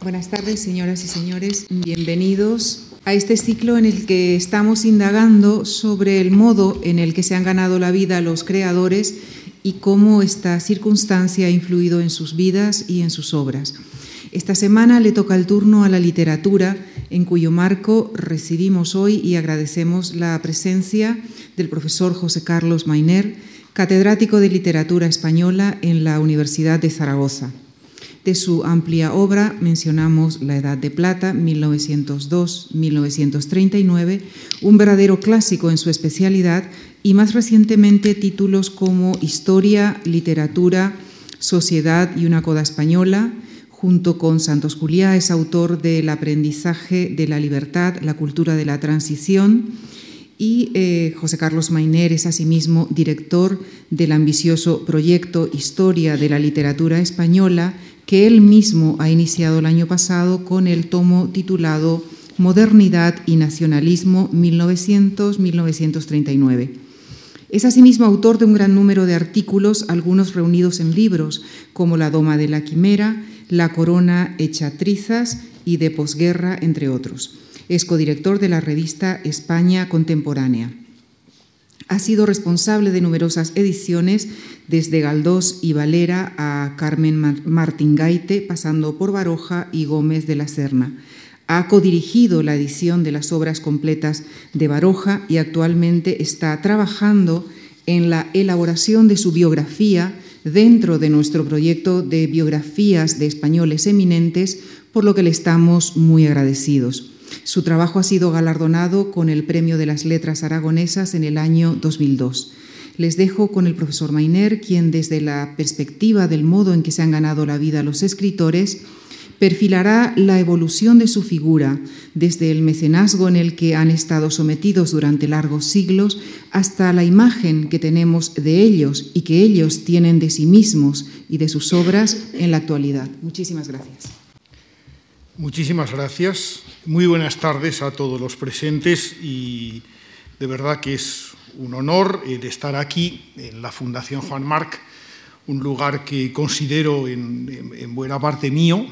Buenas tardes, señoras y señores. Bienvenidos a este ciclo en el que estamos indagando sobre el modo en el que se han ganado la vida los creadores y cómo esta circunstancia ha influido en sus vidas y en sus obras. Esta semana le toca el turno a la literatura, en cuyo marco recibimos hoy y agradecemos la presencia del profesor José Carlos Mainer, catedrático de literatura española en la Universidad de Zaragoza. De su amplia obra mencionamos La Edad de Plata, 1902-1939, un verdadero clásico en su especialidad, y más recientemente títulos como Historia, Literatura, Sociedad y una coda española. Junto con Santos Juliá es autor del Aprendizaje de la Libertad, la cultura de la transición, y eh, José Carlos Mainer es asimismo director del ambicioso proyecto Historia de la Literatura Española, que él mismo ha iniciado el año pasado con el tomo titulado Modernidad y Nacionalismo 1900-1939. Es asimismo autor de un gran número de artículos, algunos reunidos en libros, como La Doma de la Quimera, La Corona hecha trizas y de posguerra, entre otros. Es codirector de la revista España Contemporánea. Ha sido responsable de numerosas ediciones, desde Galdós y Valera a Carmen Martingaite, pasando por Baroja y Gómez de la Serna. Ha codirigido la edición de las obras completas de Baroja y actualmente está trabajando en la elaboración de su biografía dentro de nuestro proyecto de biografías de españoles eminentes, por lo que le estamos muy agradecidos. Su trabajo ha sido galardonado con el Premio de las Letras Aragonesas en el año 2002. Les dejo con el profesor Mainer, quien desde la perspectiva del modo en que se han ganado la vida los escritores, perfilará la evolución de su figura, desde el mecenazgo en el que han estado sometidos durante largos siglos hasta la imagen que tenemos de ellos y que ellos tienen de sí mismos y de sus obras en la actualidad. Muchísimas gracias. Muchísimas gracias. Muy buenas tardes a todos los presentes y de verdad que es un honor eh, estar aquí en la Fundación Juan Marc, un lugar que considero en, buena parte mío,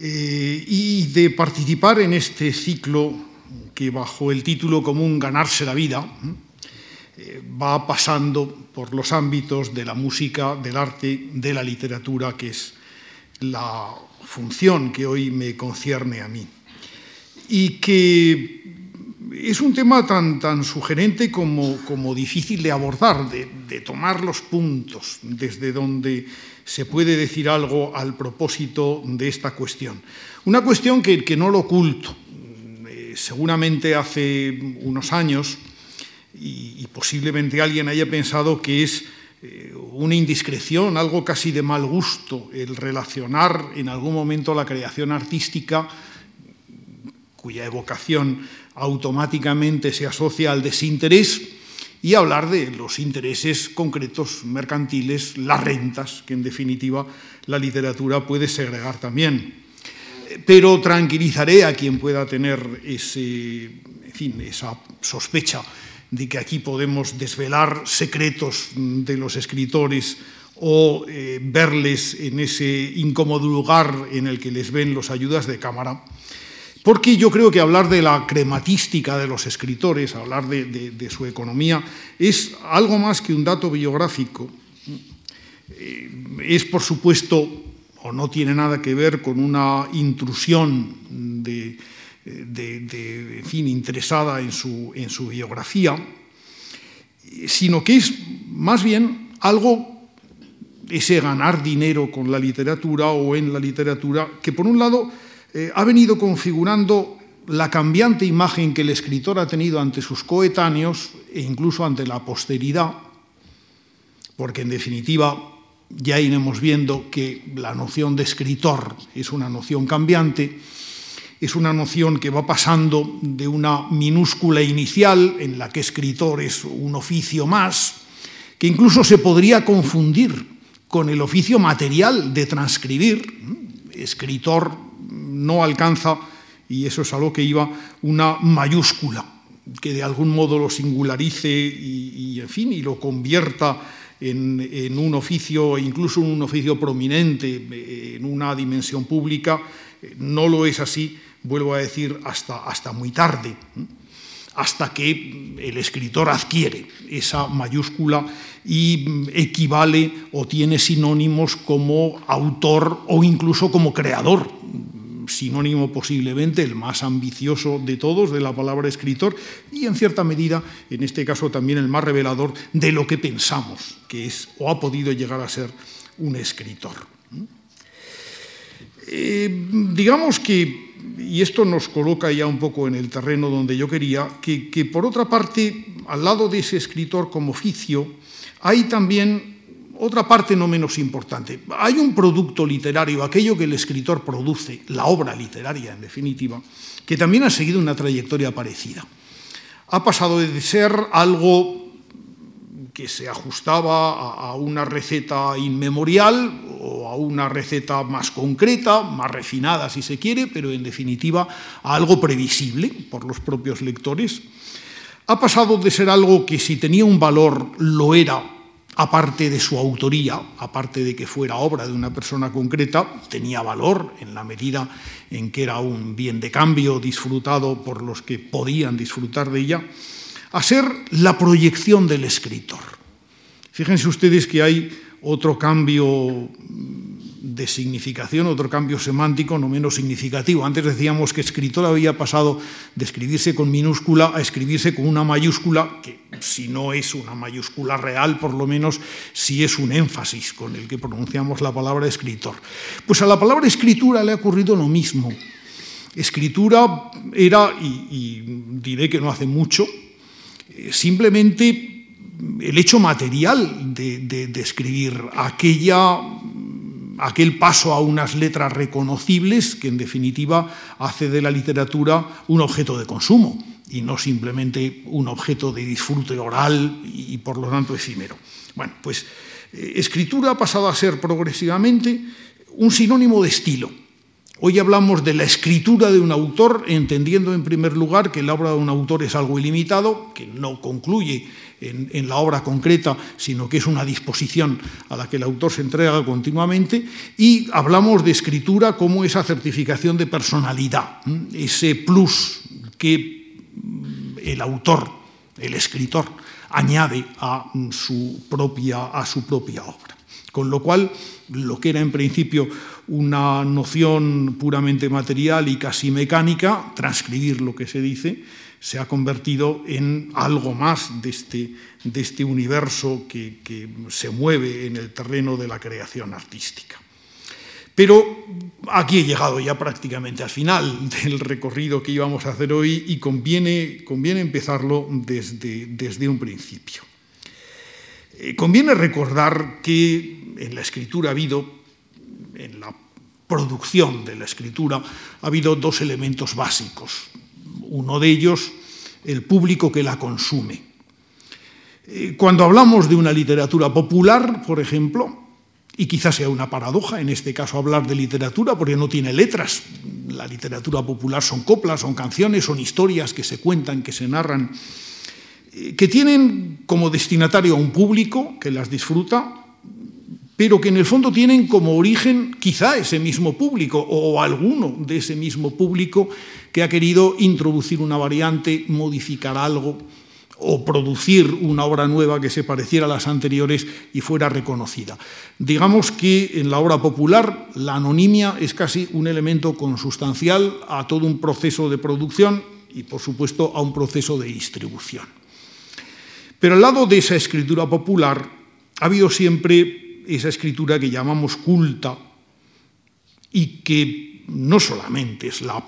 eh, y de participar en este ciclo que bajo el título común Ganarse la vida eh, va pasando por los ámbitos de la música, del arte, de la literatura, que es la función que hoy me concierne a mí. Y que es un tema tan, tan sugerente como, como difícil de abordar, de, tomar los puntos desde donde se puede decir algo al propósito de esta cuestión. Una cuestión que, que no lo oculto. Eh, seguramente hace unos años, y, y posiblemente alguien haya pensado que es eh, una indiscreción, algo casi de mal gusto, el relacionar en algún momento la creación artística, cuya evocación automáticamente se asocia al desinterés, y hablar de los intereses concretos mercantiles, las rentas, que en definitiva la literatura puede segregar también. Pero tranquilizaré a quien pueda tener ese, fin, esa sospecha de que aquí podemos desvelar secretos de los escritores o eh, verles en ese incómodo lugar en el que les ven los ayudas de cámara. Porque yo creo que hablar de la crematística de los escritores, hablar de, su economía, es algo más que un dato biográfico. Eh, es, por supuesto, o no tiene nada que ver con una intrusión de, de, fin, interesada en su, en su biografía, sino que es más bien algo, ese ganar dinero con la literatura o en la literatura, que por un lado eh, ha venido configurando la cambiante imagen que el escritor ha tenido ante sus coetáneos e incluso ante la posteridad, porque en definitiva ya iremos viendo que la noción de escritor es una noción cambiante, es una noción que va pasando de una minúscula inicial, en la que escritor es un oficio más, que incluso se podría confundir con el oficio material de transcribir. Escritor no alcanza, y eso es algo que iba, una mayúscula, que de algún modo lo singularice y, en fin, y lo convierta en, en, un oficio, incluso un oficio prominente, en una dimensión pública, no lo es así, vuelvo a decir, hasta, hasta muy tarde hasta que el escritor adquiere esa mayúscula y equivale o tiene sinónimos como autor o incluso como creador, sinónimo posiblemente el más ambicioso de todos de la palabra escritor y en cierta medida, en este caso también el más revelador de lo que pensamos que es o ha podido llegar a ser un escritor. Eh, digamos que y esto nos coloca ya un poco en el terreno donde yo quería, que, por otra parte, al lado de ese escritor como oficio, hay también otra parte no menos importante. Hay un producto literario, aquello que el escritor produce, la obra literaria en definitiva, que también ha seguido una trayectoria parecida. Ha pasado de ser algo que se ajustaba a una receta inmemorial o a una receta más concreta, más refinada si se quiere, pero en definitiva a algo previsible por los propios lectores. Ha pasado de ser algo que si tenía un valor lo era, aparte de su autoría, aparte de que fuera obra de una persona concreta, tenía valor en la medida en que era un bien de cambio disfrutado por los que podían disfrutar de ella a ser la proyección del escritor. Fíjense ustedes que hay otro cambio de significación, otro cambio semántico no menos significativo. Antes decíamos que escritor había pasado de escribirse con minúscula a escribirse con una mayúscula, que si no es una mayúscula real, por lo menos si es un énfasis con el que pronunciamos la palabra escritor. Pues a la palabra escritura le ha ocurrido lo mismo. Escritura era, y, y diré que no hace mucho, simplemente el hecho material de, escribir aquella, aquel paso a unas letras reconocibles que en definitiva hace de la literatura un objeto de consumo y no simplemente un objeto de disfrute oral y por lo tanto efímero. Bueno, pues eh, escritura ha pasado a ser progresivamente un sinónimo de estilo Hoy hablamos de la escritura de un autor, entendiendo en primer lugar que la obra de un autor es algo ilimitado, que no concluye en, la obra concreta, sino que es una disposición a la que el autor se entrega continuamente, y hablamos de escritura como esa certificación de personalidad, ese plus que el autor, el escritor, añade a su propia, a su propia obra. Con lo cual, lo que era en principio una noción puramente material y casi mecánica, transcribir lo que se dice, se ha convertido en algo más de este, de este universo que, que se mueve en el terreno de la creación artística. Pero aquí he llegado ya prácticamente al final del recorrido que íbamos a hacer hoy y conviene, conviene empezarlo desde, desde un principio. Eh, conviene recordar que en la escritura ha habido en la producción de la escritura ha habido dos elementos básicos. Uno de ellos, el público que la consume. Eh, cuando hablamos de una literatura popular, por ejemplo, y quizás sea una paradoja en este caso hablar de literatura porque no tiene letras, la literatura popular son coplas, son canciones, son historias que se cuentan, que se narran, eh, que tienen como destinatario a un público que las disfruta, pero que en el fondo tienen como origen quizá ese mismo público o alguno de ese mismo público que ha querido introducir una variante, modificar algo o producir una obra nueva que se pareciera a las anteriores y fuera reconocida. Digamos que en la obra popular la anonimia es casi un elemento consustancial a todo un proceso de producción y por supuesto a un proceso de distribución. Pero al lado de esa escritura popular ha habido siempre esa escritura que llamamos culta y que no solamente es la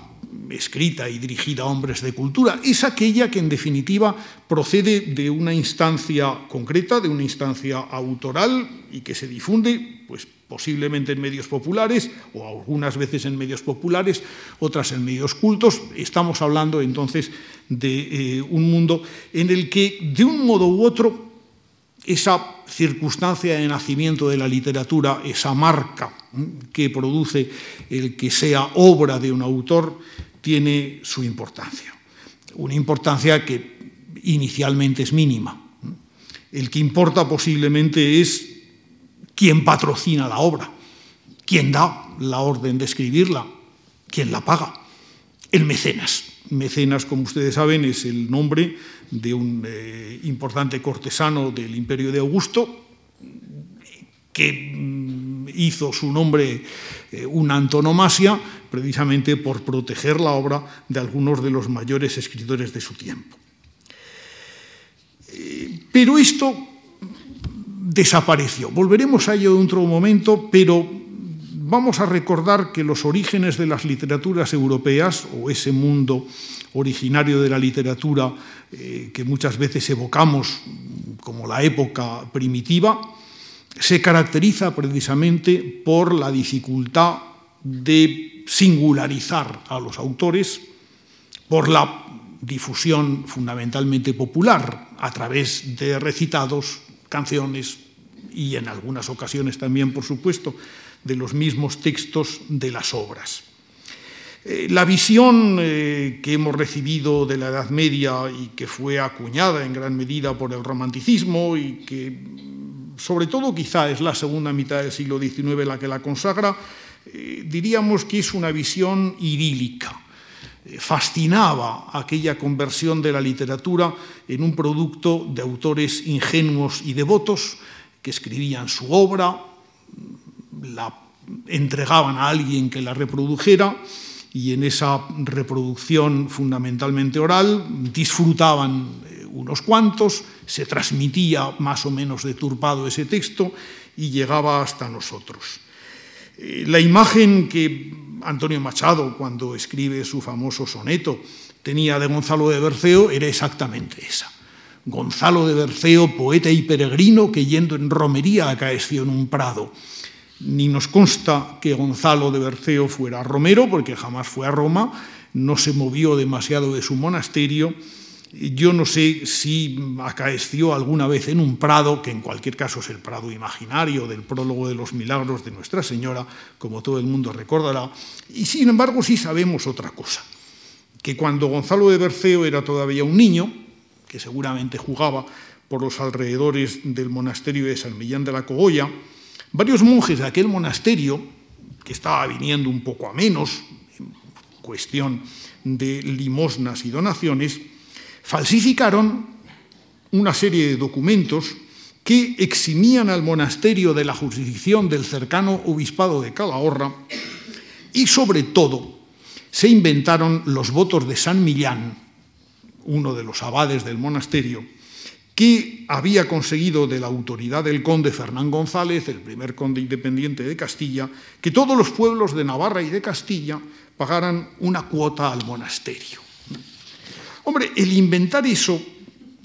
escrita y dirigida a hombres de cultura, es aquella que en definitiva procede de una instancia concreta, de una instancia autoral y que se difunde, pues posiblemente en medios populares o algunas veces en medios populares, otras en medios cultos. Estamos hablando entonces de eh, un mundo en el que de un modo u otro esa circunstancia de nacimiento de la literatura, esa marca que produce el que sea obra de un autor, tiene su importancia. Una importancia que inicialmente es mínima. El que importa posiblemente es quién patrocina la obra, quién da la orden de escribirla, ¿Quién la paga? El mecenas. Mecenas, como ustedes saben, es el nombre de un eh, importante cortesano del imperio de Augusto, que mm, hizo su nombre eh, una antonomasia precisamente por proteger la obra de algunos de los mayores escritores de su tiempo. Eh, pero esto desapareció. Volveremos a ello en otro momento, pero vamos a recordar que los orígenes de las literaturas europeas, o ese mundo originario de la literatura eh, que muchas veces evocamos como la época primitiva, se caracteriza precisamente por la dificultad de singularizar a los autores, por la difusión fundamentalmente popular a través de recitados, canciones y en algunas ocasiones también, por supuesto, de los mismos textos de las obras. Eh, la visión eh, que hemos recibido de la Edad Media y que fue acuñada en gran medida por el romanticismo y que sobre todo quizá es la segunda mitad del siglo XIX la que la consagra, eh, diríamos que es una visión idílica. fascinaba aquella conversión de la literatura en un producto de autores ingenuos y devotos que escribían su obra, la entregaban a alguien que la reprodujera y en esa reproducción fundamentalmente oral disfrutaban eh, unos cuantos, se transmitía más o menos deturpado ese texto y llegaba hasta nosotros. Eh, la imagen que Antonio Machado, cuando escribe su famoso soneto, tenía de Gonzalo de Berceo era exactamente esa. Gonzalo de Berceo, poeta y peregrino, que yendo en romería acaeció en un prado ni nos consta que Gonzalo de Berceo fuera romero, porque jamás fue a Roma, no se movió demasiado de su monasterio. Yo no sé si acaeció alguna vez en un prado, que en cualquier caso es el prado imaginario del prólogo de los milagros de Nuestra Señora, como todo el mundo recordará, y sin embargo sí sabemos otra cosa, que cuando Gonzalo de Berceo era todavía un niño, que seguramente jugaba por los alrededores del monasterio de San Millán de la Cogolla, Varios monjes de aquel monasterio, que estaba viniendo un poco a menos, en cuestión de limosnas y donaciones, falsificaron una serie de documentos que eximían al monasterio de la jurisdicción del cercano obispado de Calahorra y sobre todo se inventaron los votos de San Millán, uno de los abades del monasterio, que había conseguido de la autoridad del conde Fernán González, el primer conde independiente de Castilla, que todos los pueblos de Navarra y de Castilla pagaran una cuota al monasterio. Hombre, el inventar eso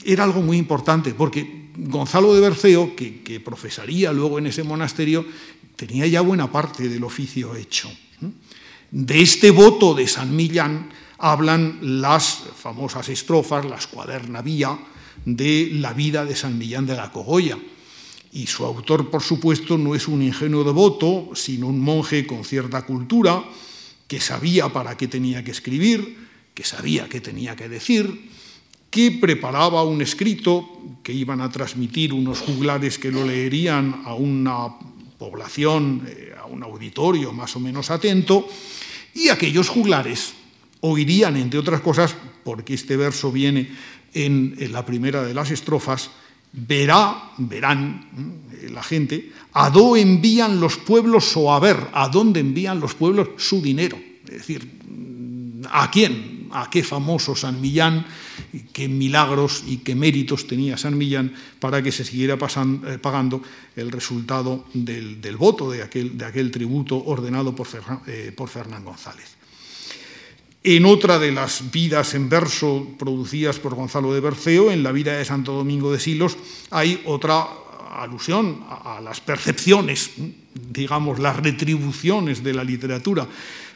era algo muy importante, porque Gonzalo de Berceo, que, profesaría luego en ese monasterio, tenía ya buena parte del oficio hecho. De este voto de San Millán hablan las famosas estrofas, las cuaderna vía, de la vida de San Millán de la Cogolla. Y su autor, por supuesto, no es un ingenuo devoto, sino un monje con cierta cultura, que sabía para qué tenía que escribir, que sabía qué tenía que decir, que preparaba un escrito que iban a transmitir unos juglares que lo leerían a una población, eh, a un auditorio más o menos atento, y aquellos juglares oirían, entre otras cosas, porque este verso viene en, la primera de las estrofas, verá, verán eh, la gente, a dónde envían los pueblos o a ver, a dónde envían los pueblos su dinero. Es decir, ¿a quién? ¿A qué famoso San Millán? ¿Qué milagros y qué méritos tenía San Millán para que se siguiera eh, pagando el resultado del, voto de aquel, de aquel, tributo ordenado por, eh, por Fernán González? En otra de las vidas en verso producidas por Gonzalo de Berceo, en la vida de Santo Domingo de Silos, hay otra alusión a las percepciones, digamos, las retribuciones de la literatura,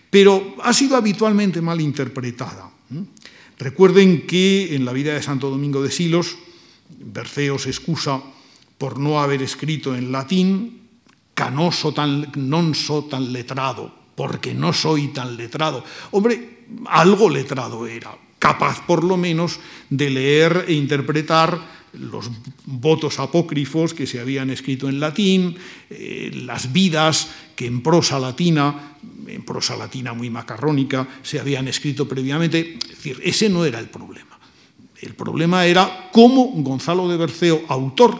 pero ha sido habitualmente mal interpretada. Recuerden que en la vida de Santo Domingo de Silos, Berceo se excusa por no haber escrito en latín, canoso tan, non so tan letrado, porque no soy tan letrado. Hombre, algo letrado era, capaz por lo menos de leer e interpretar los votos apócrifos que se habían escrito en latín, eh, las vidas que en prosa latina, en prosa latina muy macarrónica, se habían escrito previamente. Es decir, ese no era el problema. El problema era cómo Gonzalo de Berceo, autor,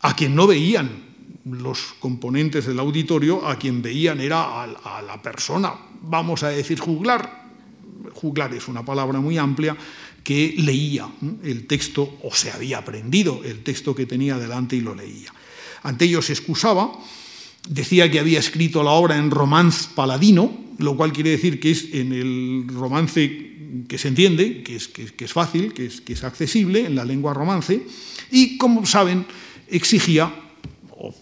a quien no veían los componentes del auditorio, a quien veían era a, la persona, vamos a decir juglar, es una palabra muy amplia, que leía el texto o se había aprendido el texto que tenía delante y lo leía. Ante ello se excusaba, decía que había escrito la obra en romance paladino, lo cual quiere decir que es en el romance que se entiende, que es, que, es fácil, que es, que es accesible en la lengua romance, y como saben, exigía o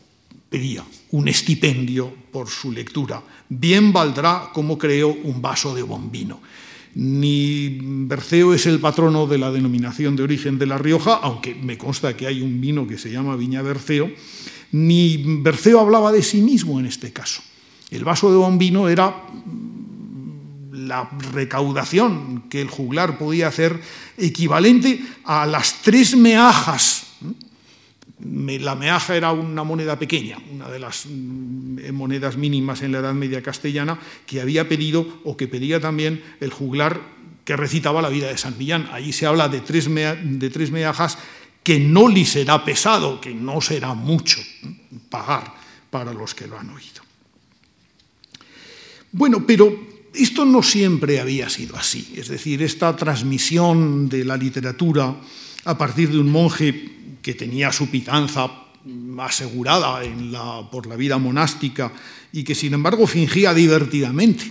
pedía un estipendio por su lectura. Bien valdrá, como creo, un vaso de bombino. Ni Berceo es el patrono de la denominación de origen de La Rioja, aunque me consta que hay un vino que se llama Viña Berceo, ni Berceo hablaba de sí mismo en este caso. El vaso de bombino era la recaudación que el juglar podía hacer equivalente a las tres meajas la meaja era una moneda pequeña, una de las mm, monedas mínimas en la Edad Media castellana, que había pedido o que pedía también el juglar que recitaba la vida de San Millán. Allí se habla de tres, de tres meajas que no le será pesado, que no será mucho pagar para los que lo han oído. Bueno, pero esto no siempre había sido así. Es decir, esta transmisión de la literatura a partir de un monje que tenía su pitanza asegurada por la vida monástica y que sin embargo fingía divertidamente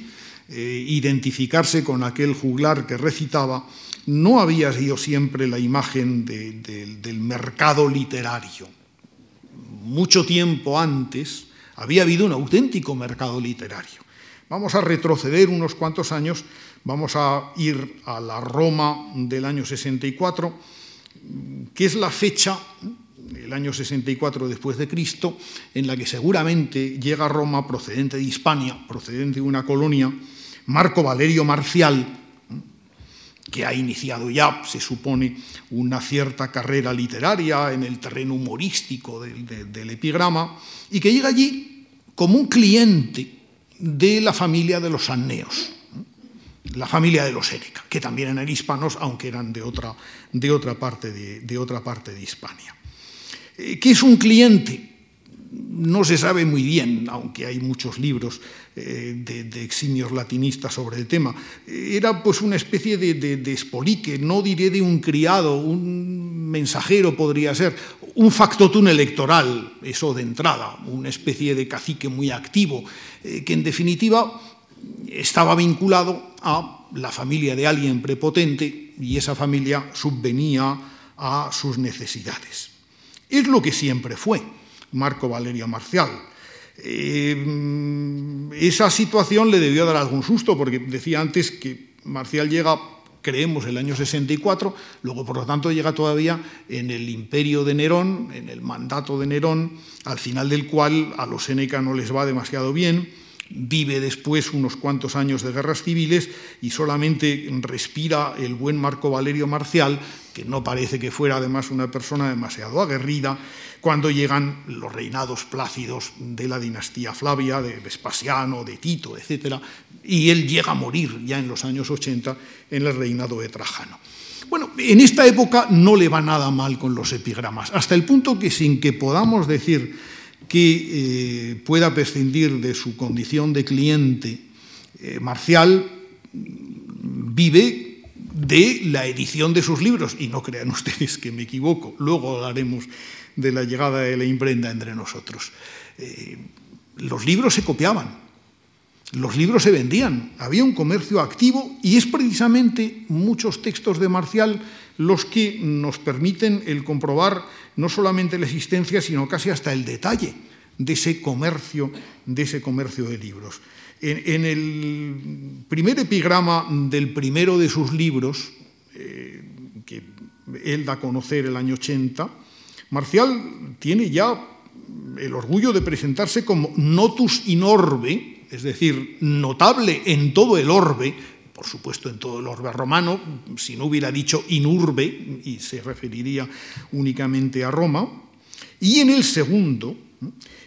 eh, identificarse con aquel juglar que recitaba, no había sido siempre la imagen del mercado literario. Mucho tiempo antes había habido un auténtico mercado literario. Vamos a retroceder unos cuantos años, vamos a ir a la Roma del año 64 que es la fecha, el año 64 después de Cristo, en la que seguramente llega a Roma procedente de Hispania, procedente de una colonia, Marco Valerio Marcial, que ha iniciado ya, se supone, una cierta carrera literaria en el terreno humorístico del, del epigrama, y que llega allí como un cliente de la familia de los Anneos la familia de los Séneca, que también eran hispanos, aunque eran de otra, de otra, parte, de, otra parte de Hispania. Eh, ¿Qué es un cliente? No se sabe muy bien, aunque hay muchos libros eh, de, eximios latinistas sobre el tema. Era pues una especie de, de, espolique, no diré de un criado, un mensajero podría ser, un factotum electoral, eso de entrada, una especie de cacique muy activo, eh, que en definitiva estaba vinculado a la familia de alguien prepotente y esa familia subvenía a sus necesidades. Es lo que siempre fue Marco Valerio Marcial. Eh, esa situación le debió dar algún susto, porque decía antes que Marcial llega, creemos, el año 64, luego por lo tanto llega todavía en el imperio de Nerón, en el mandato de Nerón, al final del cual a los Séneca no les va demasiado bien vive después unos cuantos años de guerras civiles y solamente respira el buen Marco Valerio Marcial, que no parece que fuera además una persona demasiado aguerrida, cuando llegan los reinados plácidos de la dinastía Flavia, de Vespasiano, de Tito, etc. Y él llega a morir ya en los años 80 en el reinado de Trajano. Bueno, en esta época no le va nada mal con los epigramas, hasta el punto que sin que podamos decir que eh, pueda prescindir de su condición de cliente, eh, Marcial vive de la edición de sus libros, y no crean ustedes que me equivoco, luego hablaremos de la llegada de la imprenta entre nosotros. Eh, los libros se copiaban, los libros se vendían, había un comercio activo y es precisamente muchos textos de Marcial los que nos permiten el comprobar no solamente la existencia, sino casi hasta el detalle de ese comercio, de, ese comercio de libros. En, el primer epigrama del primero de sus libros, eh, que él da a conocer el año 80, Marcial tiene ya el orgullo de presentarse como notus in orbe, es decir, notable en todo el orbe, por supuesto en todo el orbe romano, si no hubiera dicho in urbe, y se referiría únicamente a Roma. Y en el segundo,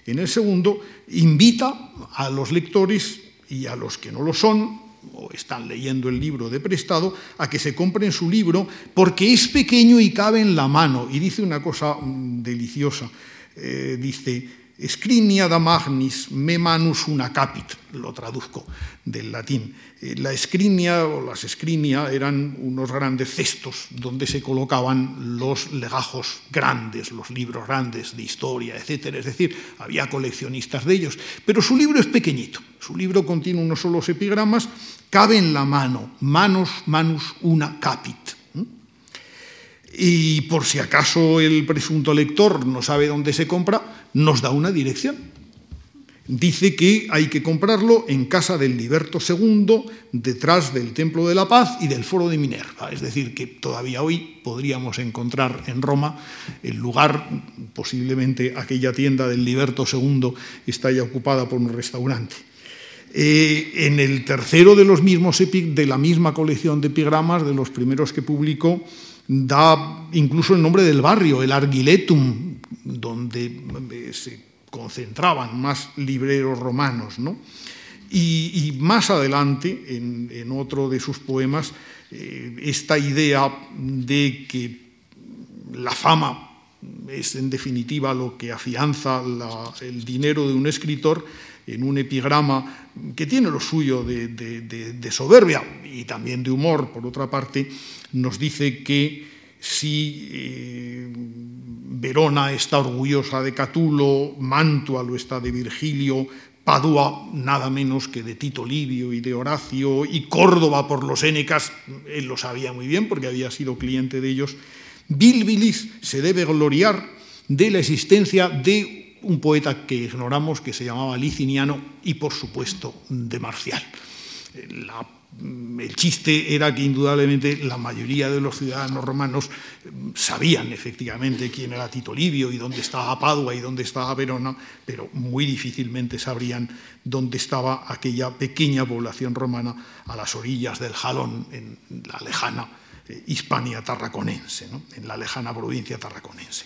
en el segundo invita a los lectores y a los que no lo son, o están leyendo el libro de prestado, a que se compren su libro porque es pequeño y cabe en la mano. Y dice una cosa mm, deliciosa, eh, dice, Scrinia da magnis me manus una capit, lo traduzco del latín. Eh, la escrinia o las escrinia eran unos grandes cestos donde se colocaban los legajos grandes, los libros grandes de historia, etc. Es decir, había coleccionistas de ellos. Pero su libro es pequeñito. Su libro contiene unos solos epigramas, cabe en la mano, manus manus una capit. Y por si acaso el presunto lector no sabe dónde se compra, nos da una dirección. Dice que hay que comprarlo en casa del Liberto II, detrás del Templo de la Paz y del Foro de Minerva. Es decir, que todavía hoy podríamos encontrar en Roma el lugar, posiblemente aquella tienda del Liberto II está ya ocupada por un restaurante. Eh, en el tercero de, los mismos de la misma colección de epigramas, de los primeros que publicó, da incluso el nombre del barrio, el Argiletum, donde eh, se concentraban más libreros romanos. ¿no? Y, más adelante, en, otro de sus poemas, eh, esta idea de que la fama es en definitiva lo que afianza el dinero de un escritor, en un epigrama que tiene lo suyo de, soberbia y también de humor, por otra parte, nos dice que si eh, Verona está orgullosa de Catulo, Mantua lo está de Virgilio, Padua nada menos que de Tito Livio y de Horacio, y Córdoba por los Énecas, él lo sabía muy bien porque había sido cliente de ellos, Bilbilis se debe gloriar de la existencia de un poeta que ignoramos que se llamaba Liciniano y por supuesto de Marcial. La el chiste era que indudablemente la mayoría de los ciudadanos romanos sabían efectivamente quién era Tito Livio y dónde estaba Padua y dónde estaba Verona, pero muy difícilmente sabrían dónde estaba aquella pequeña población romana a las orillas del Jalón, en la lejana eh, Hispania tarraconense, en la lejana provincia tarraconense.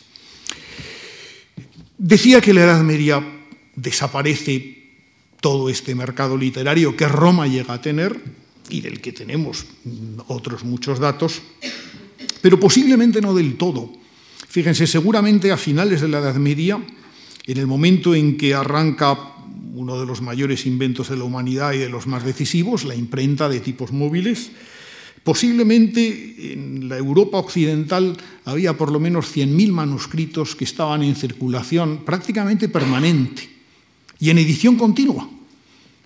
Decía que la Edad Media desaparece todo este mercado literario que Roma llega a tener, y del que tenemos otros muchos datos, pero posiblemente no del todo. Fíjense, seguramente a finales de la Edad Media, en el momento en que arranca uno de los mayores inventos de la humanidad y de los más decisivos, la imprenta de tipos móviles, posiblemente en la Europa occidental había por lo menos 100.000 manuscritos que estaban en circulación prácticamente permanente y en edición continua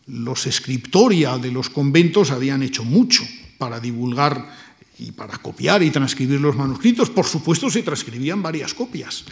los escriptoria de los conventos habían hecho mucho para divulgar y para copiar y transcribir los manuscritos. Por supuesto, se transcribían varias copias,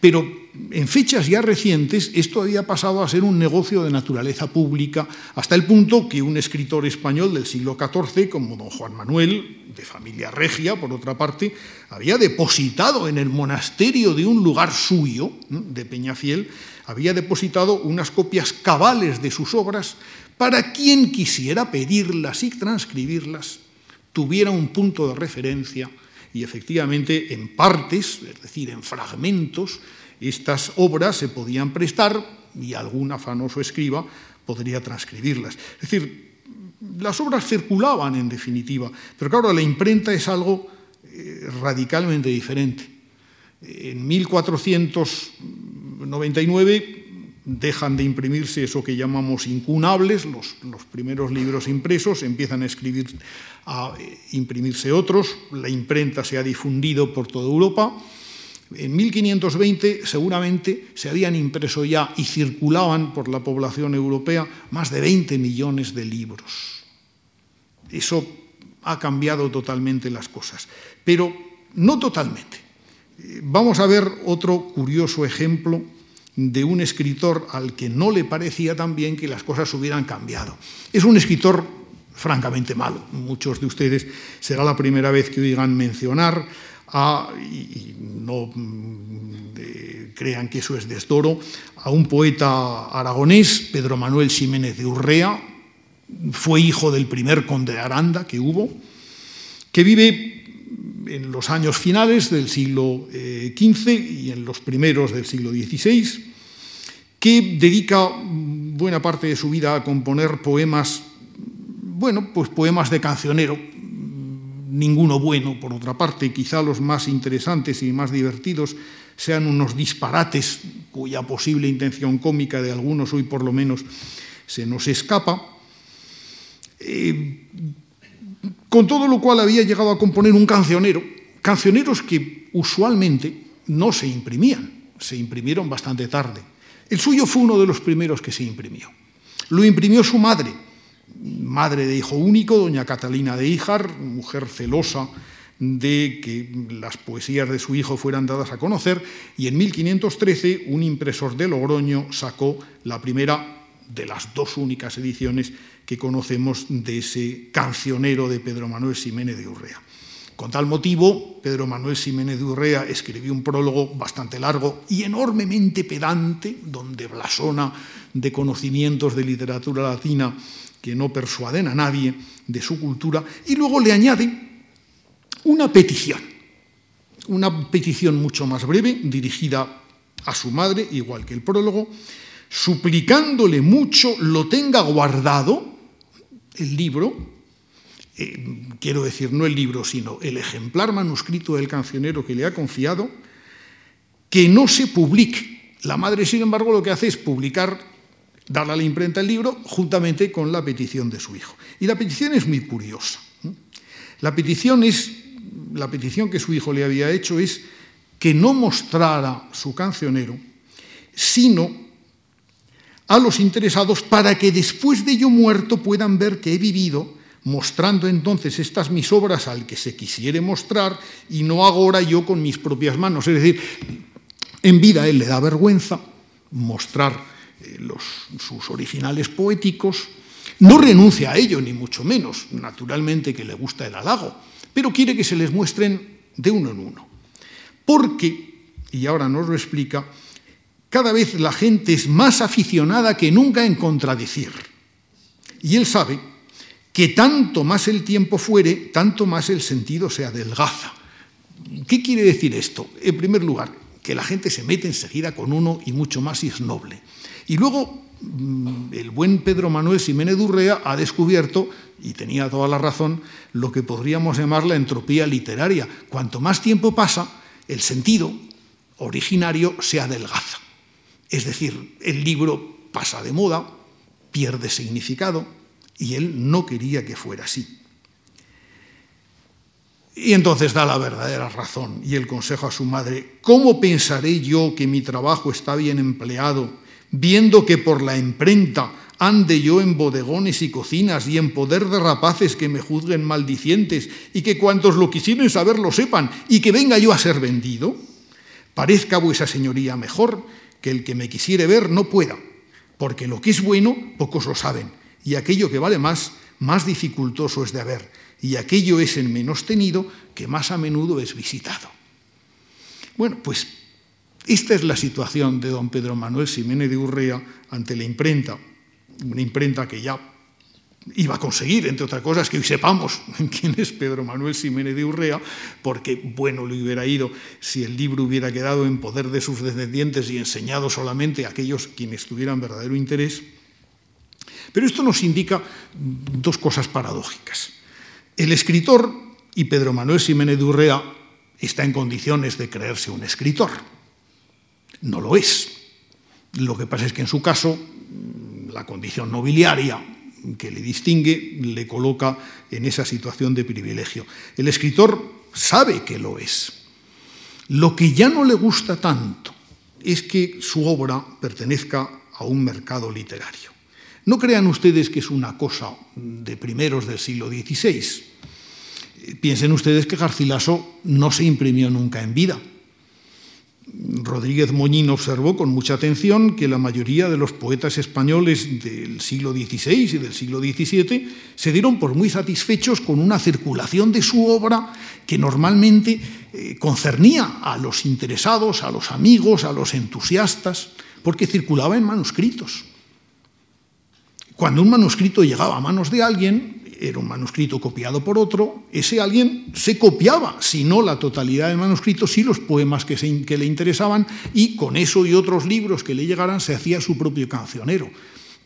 pero en fechas ya recientes esto había pasado a ser un negocio de naturaleza pública, hasta el punto que un escritor español del siglo XIV, como don Juan Manuel, de familia regia, por otra parte, había depositado en el monasterio de un lugar suyo, de Peñafiel, había depositado unas copias cabales de sus obras para quien quisiera pedirlas y transcribirlas, tuviera un punto de referencia y efectivamente en partes, es decir, en fragmentos, estas obras se podían prestar y algún afanoso escriba podría transcribirlas. Es decir, las obras circulaban en definitiva, pero claro, la imprenta es algo eh, radicalmente diferente. En 1499 dejan de imprimirse eso que llamamos incunables, los, primeros libros impresos, empiezan a, escribir, a eh, imprimirse otros, la imprenta se ha difundido por toda Europa. En 1520 seguramente se habían impreso ya y circulaban por la población europea más de 20 millones de libros. Eso ha cambiado totalmente las cosas, pero no totalmente. Vamos a ver otro curioso ejemplo de un escritor al que no le parecía tan bien que las cosas hubieran cambiado. Es un escritor francamente malo. Muchos de ustedes será la primera vez que oigan mencionar a, y, no mm, crean que eso es desdoro, a un poeta aragonés, Pedro Manuel Ximénez de Urrea, fue hijo del primer conde de Aranda que hubo, que vive en los años finales del siglo XV eh, y en los primeros del siglo XVI, que dedica buena parte de su vida a componer poemas, bueno, pues poemas de cancionero, ninguno bueno, por otra parte, quizá los más interesantes y más divertidos sean unos disparates cuya posible intención cómica de algunos hoy por lo menos se nos escapa. Eh, con todo lo cual había llegado a componer un cancionero, cancioneros que usualmente no se imprimían, se imprimieron bastante tarde. El suyo fue uno de los primeros que se imprimió. Lo imprimió su madre, madre de hijo único, doña Catalina de Híjar, mujer celosa de que las poesías de su hijo fueran dadas a conocer, y en 1513 un impresor de Logroño sacó la primera de las dos únicas ediciones que conocemos de ese cancionero de Pedro Manuel Ximénez de Urrea. Con tal motivo, Pedro Manuel Ximénez de Urrea escribió un prólogo bastante largo y enormemente pedante, donde blasona de conocimientos de literatura latina que no persuaden a nadie de su cultura, y luego le añade una petición, una petición mucho más breve, dirigida a su madre, igual que el prólogo, suplicándole mucho lo tenga guardado, el libro, eh, quiero decir, no el libro, sino el ejemplar manuscrito del cancionero que le ha confiado, que no se publique. La madre, sin embargo, lo que hace es publicar, darle a la imprenta el libro juntamente con la petición de su hijo. Y la petición es muy curiosa. La petición, es, la petición que su hijo le había hecho es que no mostrara su cancionero, sino a los interesados para que después de yo muerto puedan ver que he vivido mostrando entonces estas mis obras al que se quisiere mostrar y no ahora yo con mis propias manos. Es decir, en vida él le da vergüenza mostrar eh, sus originales poéticos, no renuncia a ello, ni mucho menos, naturalmente que le gusta el halago, pero quiere que se les muestren de uno en uno. Porque, y ahora nos lo explica, cada vez la gente es más aficionada que nunca en contradecir. Y él sabe que tanto más el tiempo fuere, tanto más el sentido se adelgaza. ¿Qué quiere decir esto? En primer lugar, que la gente se mete enseguida con uno y mucho más si es noble. Y luego, mm, el buen Pedro Manuel Ximénez Durrea ha descubierto, y tenía toda la razón, lo que podríamos llamar la entropía literaria. Cuanto más tiempo pasa, el sentido originario se adelgaza. Es decir, el libro pasa de moda, pierde significado, y él no quería que fuera así. Y entonces da la verdadera razón y el consejo a su madre, ¿cómo pensaré yo que mi trabajo está bien empleado, viendo que por la imprenta ande yo en bodegones y cocinas y en poder de rapaces que me juzguen maldicientes y que cuantos lo quisieren saber lo sepan y que venga yo a ser vendido? Parezca vuesa señoría mejor que el que me quisiere ver no pueda, porque lo que es bueno pocos lo saben y aquello que vale más, más dificultoso es de haber, y aquello es en menos tenido que más a menudo es visitado. Bueno, pues esta es la situación de don Pedro Manuel Ximénez de Urrea ante la imprenta, una imprenta que ya iba a conseguir, entre otras cosas, que hoy sepamos quién es Pedro Manuel Ximénez de Urrea, porque bueno le hubiera ido si el libro hubiera quedado en poder de sus descendientes y enseñado solamente a aquellos quienes tuvieran verdadero interés. Pero esto nos indica dos cosas paradójicas. El escritor, y Pedro Manuel Ximénez de Urrea, está en condiciones de creerse un escritor. No lo es. Lo que pasa es que en su caso, la condición nobiliaria que le distingue le coloca en esa situación de privilegio. El escritor sabe que lo es. Lo que ya no le gusta tanto es que su obra pertenezca a un mercado literario. No crean ustedes que es una cosa de primeros del siglo XVI. Piensen ustedes que Garcilaso no se imprimió nunca en vida. Rodríguez Moñín observó con mucha atención que la mayoría de los poetas españoles del siglo XVI y del siglo XVII se dieron por muy satisfechos con una circulación de su obra que normalmente eh, concernía a los interesados, a los amigos, a los entusiastas, porque circulaba en manuscritos. Cuando un manuscrito llegaba a manos de alguien, era un manuscrito copiado por otro, ese alguien se copiaba, si no la totalidad del manuscrito, sí los poemas que, que le interesaban, y con eso y otros libros que le llegaran se hacía su propio cancionero.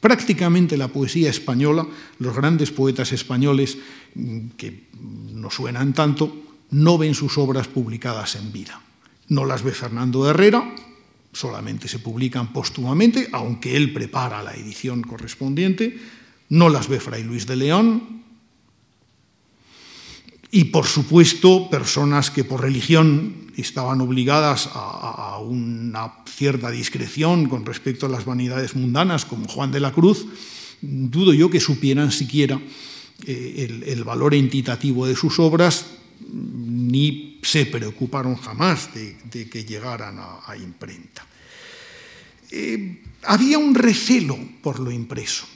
Prácticamente la poesía española, los grandes poetas españoles mm, que no suenan tanto, no ven sus obras publicadas en vida. No las ve Fernando Herrera, solamente se publican póstumamente, aunque él prepara la edición correspondiente, no las ve Fray Luis de León, y por supuesto personas que por religión estaban obligadas a, una cierta discreción con respecto a las vanidades mundanas, como Juan de la Cruz, dudo yo que supieran siquiera eh, el, valor entitativo de sus obras, ni se preocuparon jamás de, que llegaran a, imprenta. Eh, había un recelo por lo impreso,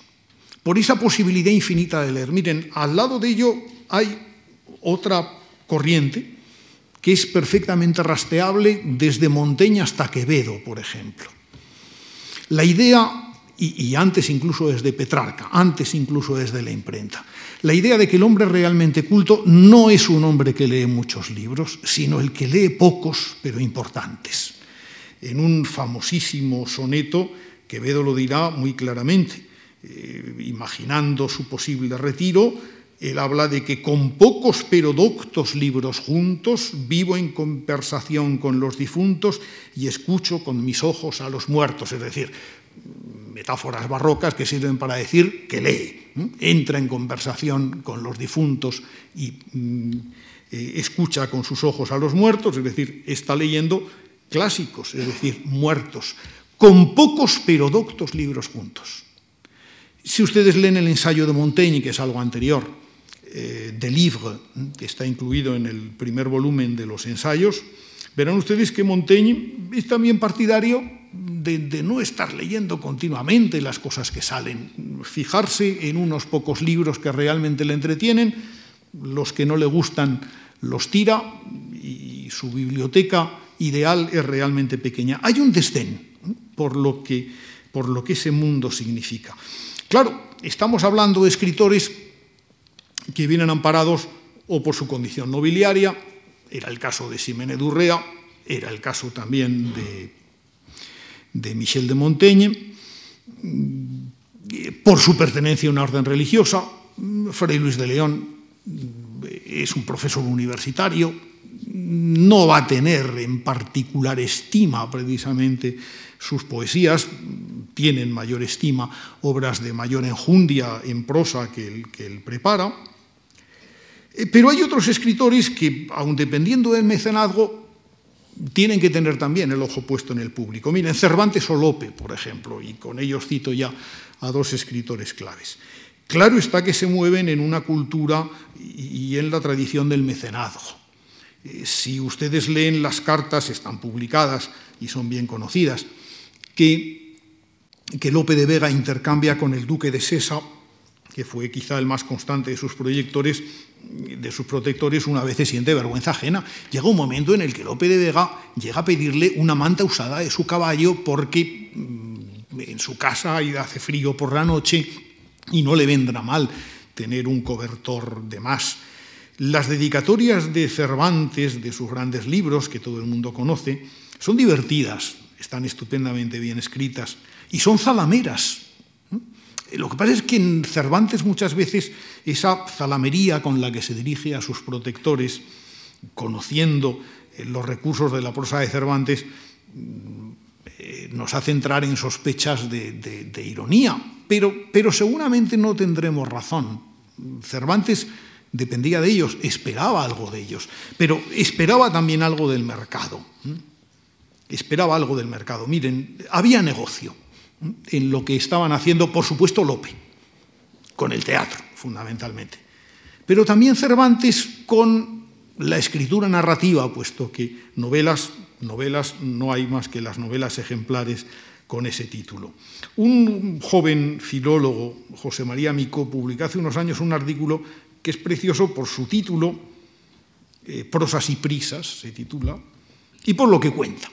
por esa posibilidad infinita de leer. Miren, al lado de ello hay otra corriente que es perfectamente rastreable desde Montaigne hasta Quevedo, por ejemplo. La idea, y, antes incluso desde Petrarca, antes incluso desde la imprenta, la idea de que el hombre realmente culto no es un hombre que lee muchos libros, sino el que lee pocos, pero importantes. En un famosísimo soneto, Quevedo lo dirá muy claramente, eh, imaginando su posible retiro, él habla de que con pocos pero doctos libros juntos vivo en conversación con los difuntos y escucho con mis ojos a los muertos, es decir, metáforas barrocas que sirven para decir que lee, entra en conversación con los difuntos y mm, eh, escucha con sus ojos a los muertos, es decir, está leyendo clásicos, es decir, muertos, con pocos pero doctos libros juntos. Si ustedes leen el ensayo de Montaigne, que es algo anterior, eh, de Livre, que está incluido en el primer volumen de los ensayos, verán ustedes que Montaigne es también partidario de, no estar leyendo continuamente las cosas que salen, fijarse en unos pocos libros que realmente le entretienen, los que no le gustan los tira y su biblioteca ideal es realmente pequeña. Hay un desdén por lo que, por lo que ese mundo significa. Claro, estamos hablando de escritores que vienen amparados o por su condición nobiliaria, era el caso de Ximene Durrea, era el caso también de, Michel de Montaigne, por su pertenencia a una orden religiosa, Fray Luis de León es un profesor universitario, no va a tener en particular estima precisamente sus poesías, tienen mayor estima obras de mayor enjundia en prosa que él, que él prepara, pero hay otros escritores que, aun dependiendo del mecenazgo, tienen que tener también el ojo puesto en el público. Miren, Cervantes o Lope, por ejemplo, y con ellos cito ya a dos escritores claves. Claro está que se mueven en una cultura y en la tradición del mecenazgo. Eh, si ustedes leen las cartas, están publicadas y son bien conocidas, que, que Lope de Vega intercambia con el duque de Sesa, que fue quizá el más constante de sus proyectores, de sus protectores una vez se siente vergüenza ajena. Llega un momento en el que Lope de Vega llega a pedirle una manta usada de su caballo porque mm, en su casa hace frío por la noche y no le vendrá mal tener un cobertor de más. Las dedicatorias de Cervantes, de sus grandes libros, que todo el mundo conoce, son divertidas, están estupendamente bien escritas y son zalameras, lo que pasa es que en Cervantes muchas veces esa zalamería con la que se dirige a sus protectores, conociendo eh, los recursos de la prosa de Cervantes, mm, eh, nos hace entrar en sospechas de, ironía, pero, pero seguramente no tendremos razón. Cervantes dependía de ellos, esperaba algo de ellos, pero esperaba también algo del mercado. Esperaba algo del mercado. Miren, había negocio en lo que estaban haciendo, por supuesto, Lope, con el teatro, fundamentalmente. Pero también Cervantes con la escritura narrativa, puesto que novelas, novelas no hay más que las novelas ejemplares con ese título. Un joven filólogo, José María Mico, publicó hace unos años un artículo que es precioso por su título, eh, Prosas y Prisas se titula, y por lo que cuenta.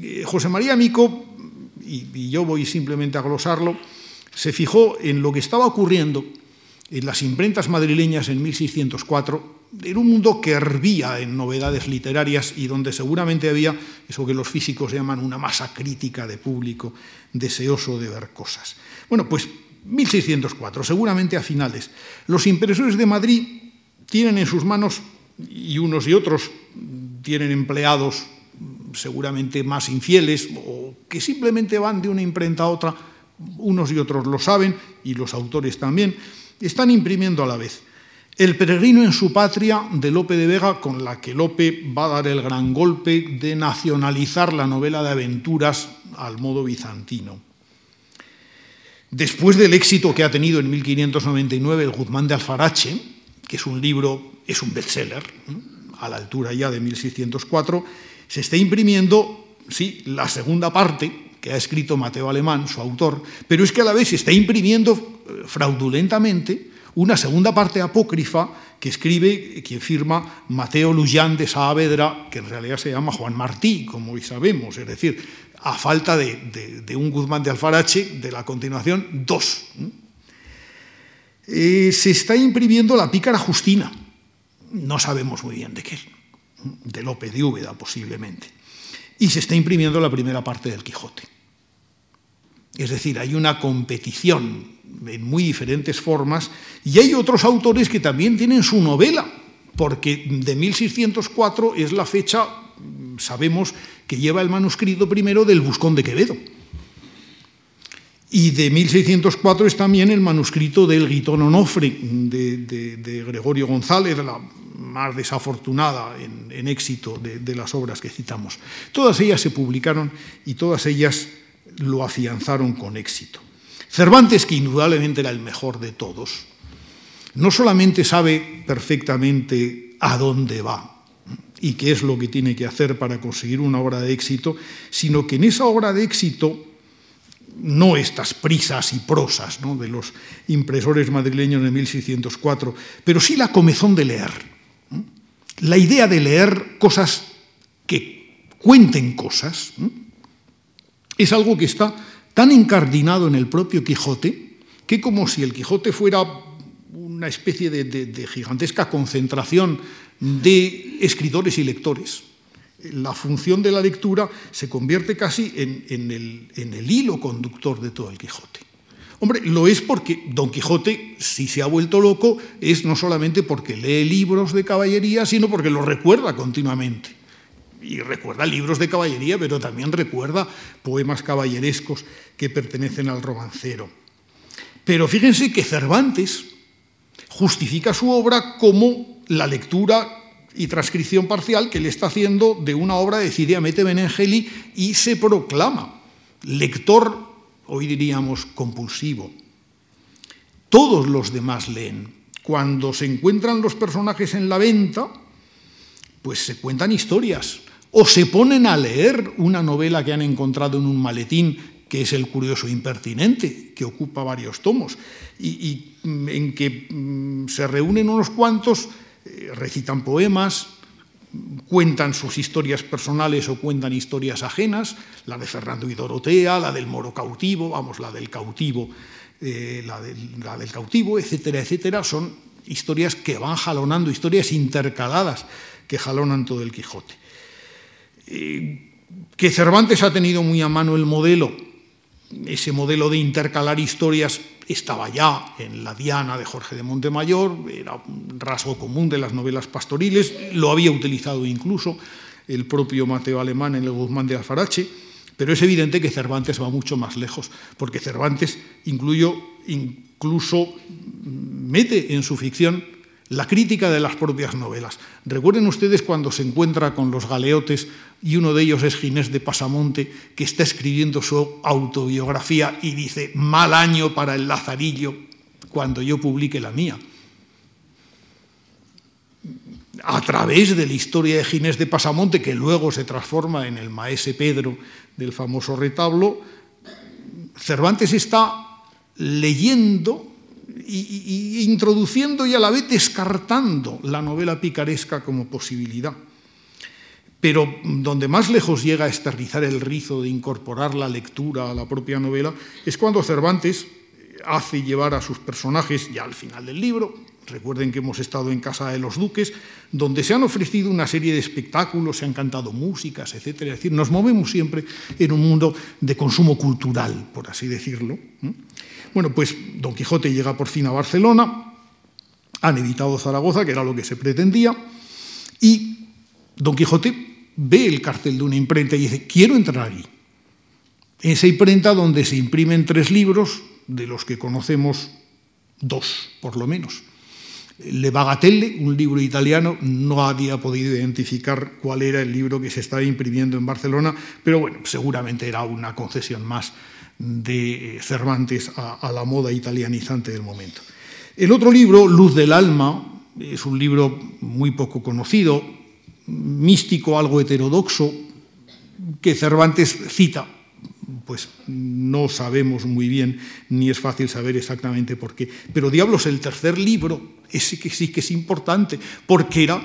Eh, José María Mico y, yo voy simplemente a glosarlo, se fijó en lo que estaba ocurriendo en las imprentas madrileñas en 1604, en un mundo que hervía en novedades literarias y donde seguramente había eso que los físicos llaman una masa crítica de público deseoso de ver cosas. Bueno, pues 1604, seguramente a finales. Los impresores de Madrid tienen en sus manos, y unos y otros tienen empleados seguramente más infieles o que simplemente van de una imprenta a otra, unos y otros lo saben y los autores también, están imprimiendo a la vez. El peregrino en su patria de Lope de Vega, con la que Lope va a dar el gran golpe de nacionalizar la novela de aventuras al modo bizantino. Después del éxito que ha tenido en 1599 el Guzmán de Alfarache, que es un libro, es un bestseller, a la altura ya de 1604, se está imprimiendo, sí, la segunda parte que ha escrito Mateo Alemán, su autor, pero es que a la vez se está imprimiendo eh, fraudulentamente una segunda parte apócrifa que escribe quien firma Mateo Luján de Saavedra, que en realidad se llama Juan Martí, como hoy sabemos, es decir, a falta de, un Guzmán de Alfarache, de la continuación, dos. Eh, se está imprimiendo la pícara Justina, no sabemos muy bien de qué de Lope de Úbeda posiblemente. Y se está imprimiendo la primera parte del Quijote. Es decir, hay una competición en muy diferentes formas y hay otros autores que también tienen su novela, porque de 1604 es la fecha, sabemos, que lleva el manuscrito primero del Buscón de Quevedo. Y de 1604 es también el manuscrito del Guitón Onofre de, de Gregorio González, la más desafortunada en, éxito de, las obras que citamos. Todas ellas se publicaron y todas ellas lo afianzaron con éxito. Cervantes, que indudablemente era el mejor de todos, no solamente sabe perfectamente a dónde va y qué es lo que tiene que hacer para conseguir una obra de éxito, sino que en esa obra de éxito no estas prisas y prosas de los impresores madrileños de 1604, pero sí la comezón de leer la idea de leer cosas que cuenten cosas es algo que está tan incardinado en el propio Quijote que como si el Quijote fuera una especie de, gigantesca concentración de escritores y lectores. La función de la lectura se convierte casi en el hilo conductor de todo el Quijote. Hombre, lo es porque Don Quijote, si se ha vuelto loco, es no solamente porque lee libros de caballería, sino porque los recuerda continuamente. Y recuerda libros de caballería, pero también recuerda poemas caballerescos que pertenecen al romancero. Pero fíjense que Cervantes justifica su obra como la lectura y transcripción parcial que le está haciendo de una obra de Cidia Mete Benengeli y se proclama lector hoy diríamos compulsivo. Todos los demás leen. Cuando se encuentran los personajes en la venta, pues se cuentan historias o se ponen a leer una novela que han encontrado en un maletín que es El curioso impertinente, que ocupa varios tomos, y, en que mm, se reúnen unos cuantos, eh, recitan poemas, cuentan sus historias personales o cuentan historias ajenas, la de Fernando y Dorotea, la del moro cautivo, vamos, la del cautivo, eh, la, del cautivo, etcétera, etcétera, son historias que van jalonando, historias intercaladas que jalonan todo el Quijote. Eh, que Cervantes ha tenido muy a mano el modelo, ese modelo de intercalar historias estaba ya en la Diana de Jorge de Montemayor, era un rasgo común de las novelas pastoriles, lo había utilizado incluso el propio Mateo Alemán en el Guzmán de Alfarache, pero es evidente que Cervantes va mucho más lejos, porque Cervantes incluso mete en su ficción la crítica de las propias novelas. Recuerden ustedes cuando se encuentra con los galeotes y uno de ellos es Ginés de Pasamonte, que está escribiendo su autobiografía y dice, mal año para el Lazarillo cuando yo publique la mía. A través de la historia de Ginés de Pasamonte, que luego se transforma en el maese Pedro del famoso retablo, Cervantes está leyendo y, introduciendo y a la vez descartando la novela picaresca como posibilidad. Pero donde más lejos llega a esterrizar el rizo de incorporar la lectura a la propia novela es cuando Cervantes, hace llevar a sus personajes ya al final del libro. Recuerden que hemos estado en Casa de los Duques, donde se han ofrecido una serie de espectáculos, se han cantado músicas, etc. Es decir, nos movemos siempre en un mundo de consumo cultural, por así decirlo. Bueno, pues Don Quijote llega por fin a Barcelona, han evitado Zaragoza, que era lo que se pretendía, y Don Quijote ve el cartel de una imprenta y dice, quiero entrar allí. Esa imprenta donde se imprimen tres libros, de los que conocemos dos, por lo menos. Le Bagatelle, un libro italiano, no había podido identificar cuál era el libro que se estaba imprimiendo en Barcelona, pero bueno, seguramente era una concesión más de Cervantes a, la moda italianizante del momento. El otro libro, Luz del Alma, es un libro muy poco conocido, místico, algo heterodoxo, que Cervantes cita pues no sabemos muy bien, ni es fácil saber exactamente por qué. Pero Diablos, el tercer libro, ese que sí que es importante, porque era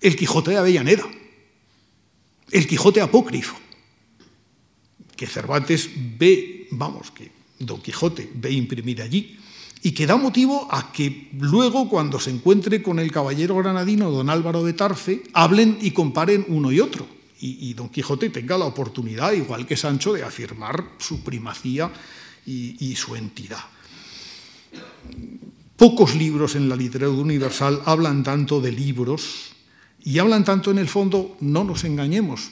el Quijote de Avellaneda, el Quijote apócrifo, que Cervantes ve, vamos, que Don Quijote ve imprimir allí, y que da motivo a que luego, cuando se encuentre con el caballero granadino don Álvaro de Tarfe, hablen y comparen uno y otro y, Don Quijote tenga la oportunidad, igual que Sancho, de afirmar su primacía y, su entidad. Pocos libros en la literatura universal hablan tanto de libros y hablan tanto en el fondo, no nos engañemos,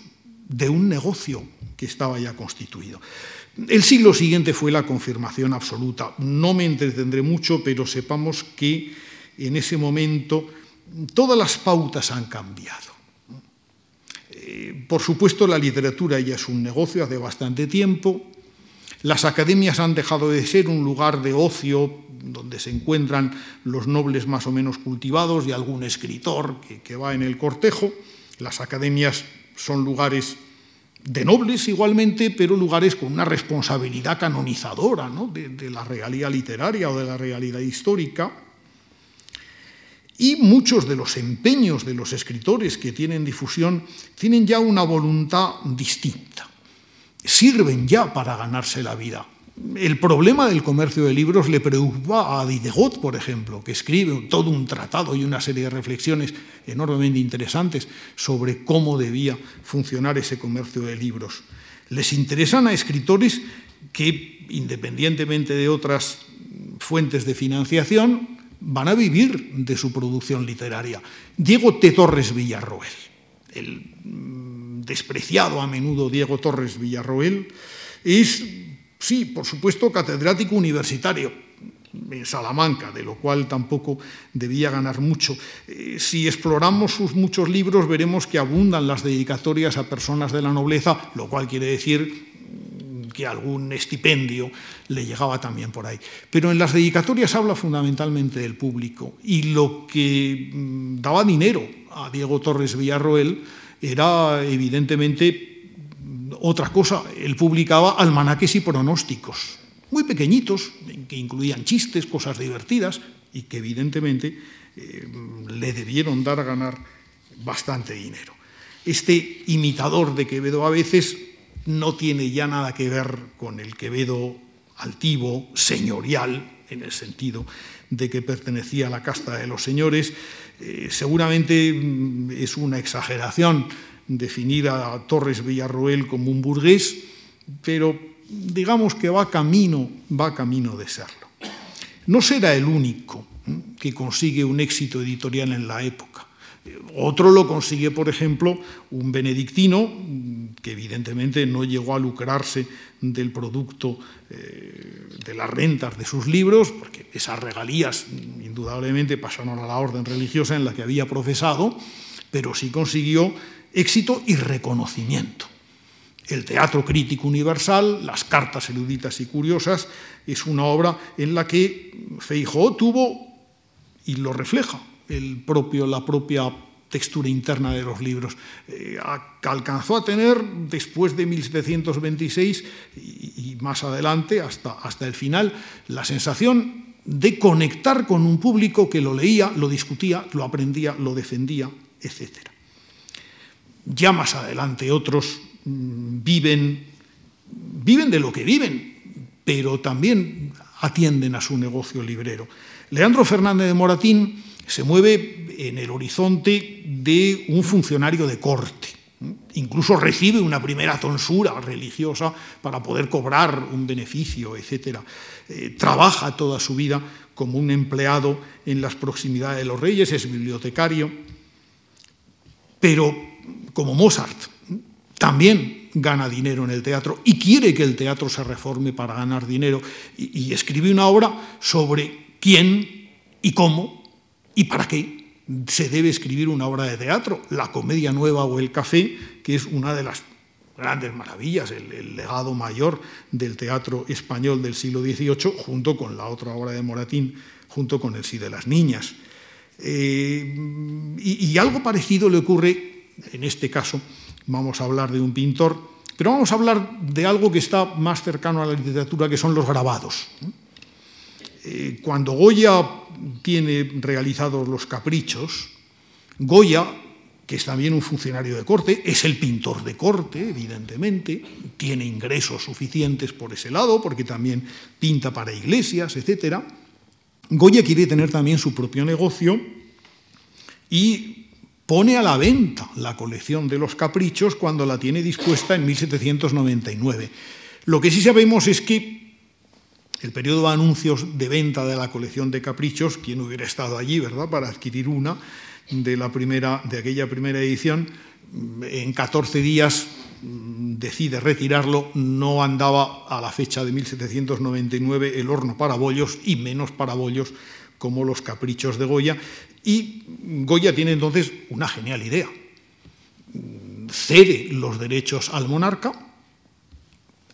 de un negocio que estaba ya constituido. El siglo siguiente fue la confirmación absoluta. No me entretendré mucho, pero sepamos que en ese momento todas las pautas han cambiado. Por supuesto, la literatura ya es un negocio hace bastante tiempo. Las academias han dejado de ser un lugar de ocio donde se encuentran los nobles más o menos cultivados y algún escritor que, va en el cortejo. Las academias son lugares de nobles igualmente, pero lugares con una responsabilidad canonizadora de la realidad literaria o de la realidad histórica. Y muchos de los empeños de los escritores que tienen difusión tienen ya una voluntad distinta. Sirven ya para ganarse la vida. El problema del comercio de libros le preocupa a Diderot, por ejemplo, que escribe todo un tratado y una serie de reflexiones enormemente interesantes sobre cómo debía funcionar ese comercio de libros. Les interesan a escritores que, independientemente de otras fuentes de financiación, van a vivir de su producción literaria. Diego T. Torres Villarroel, el mm, despreciado a menudo Diego Torres Villarroel, es, sí, por supuesto, catedrático universitario en Salamanca, de lo cual tampoco debía ganar mucho. Eh, si exploramos sus muchos libros, veremos que abundan las dedicatorias a personas de la nobleza, lo cual quiere decir que algún estipendio le llegaba también por ahí. Pero en las dedicatorias habla fundamentalmente del público y lo que mm, daba dinero a Diego Torres Villarroel era evidentemente otra cosa. Él publicaba almanaques y pronósticos, muy pequeñitos, que incluían chistes, cosas divertidas y que evidentemente eh, le debieron dar a ganar bastante dinero. Este imitador de Quevedo a veces no tiene ya nada que ver con el Quevedo altivo, señorial, en el sentido de que pertenecía a la casta de los señores. Eh, seguramente mm, es una exageración definir a Torres Villarroel como un burgués, pero digamos que va camino, va camino de serlo. No será el único que consigue un éxito editorial en la época. Otro lo consigue, por ejemplo, un benedictino que evidentemente no llegó a lucrarse del producto eh, de las rentas de sus libros, porque esas regalías indudablemente pasaron a la orden religiosa en la que había profesado, pero sí consiguió éxito y reconocimiento. El Teatro Crítico Universal, las cartas eruditas y curiosas, es una obra en la que Feijóo tuvo, y lo refleja, el propio, la propia textura interna de los libros. Eh, alcanzó a tener después de 1726 y, más adelante, hasta, hasta el final, la sensación de conectar con un público que lo leía, lo discutía, lo aprendía, lo defendía, etc. Ya más adelante otros mm, viven, viven de lo que viven, pero también atienden a su negocio librero. Leandro Fernández de Moratín se mueve en el horizonte de un funcionario de corte. Incluso recibe una primera tonsura religiosa para poder cobrar un beneficio, etc. Eh, trabaja toda su vida como un empleado en las proximidades de los reyes, es bibliotecario, pero como Mozart, también gana dinero en el teatro y quiere que el teatro se reforme para ganar dinero y, escribe una obra sobre quién y cómo y para qué se debe escribir una obra de teatro, la comedia nueva o el café, que es una de las grandes maravillas, el, legado mayor del teatro español del siglo XVIII, junto con la otra obra de Moratín, junto con el Sí de las Niñas. Eh, y algo parecido le ocurre, en este caso, vamos a hablar de un pintor, pero vamos a hablar de algo que está más cercano a la literatura, que son los grabados. Eh, cuando Goya tiene realizados los caprichos, Goya, que es también un funcionario de corte, es el pintor de corte, evidentemente, tiene ingresos suficientes por ese lado, porque también pinta para iglesias, etc. Goya quiere tener también su propio negocio y pone a la venta la colección de los caprichos cuando la tiene dispuesta en 1799. Lo que sí sabemos es que el periodo de anuncios de venta de la colección de caprichos, quien hubiera estado allí, ¿verdad?, para adquirir una de, la primera, de aquella primera edición, en 14 días mm, decide retirarlo, no andaba a la fecha de 1799 el horno para bollos y menos para bollos como los caprichos de Goya, y Goya tiene entonces una genial idea. Cede los derechos al monarca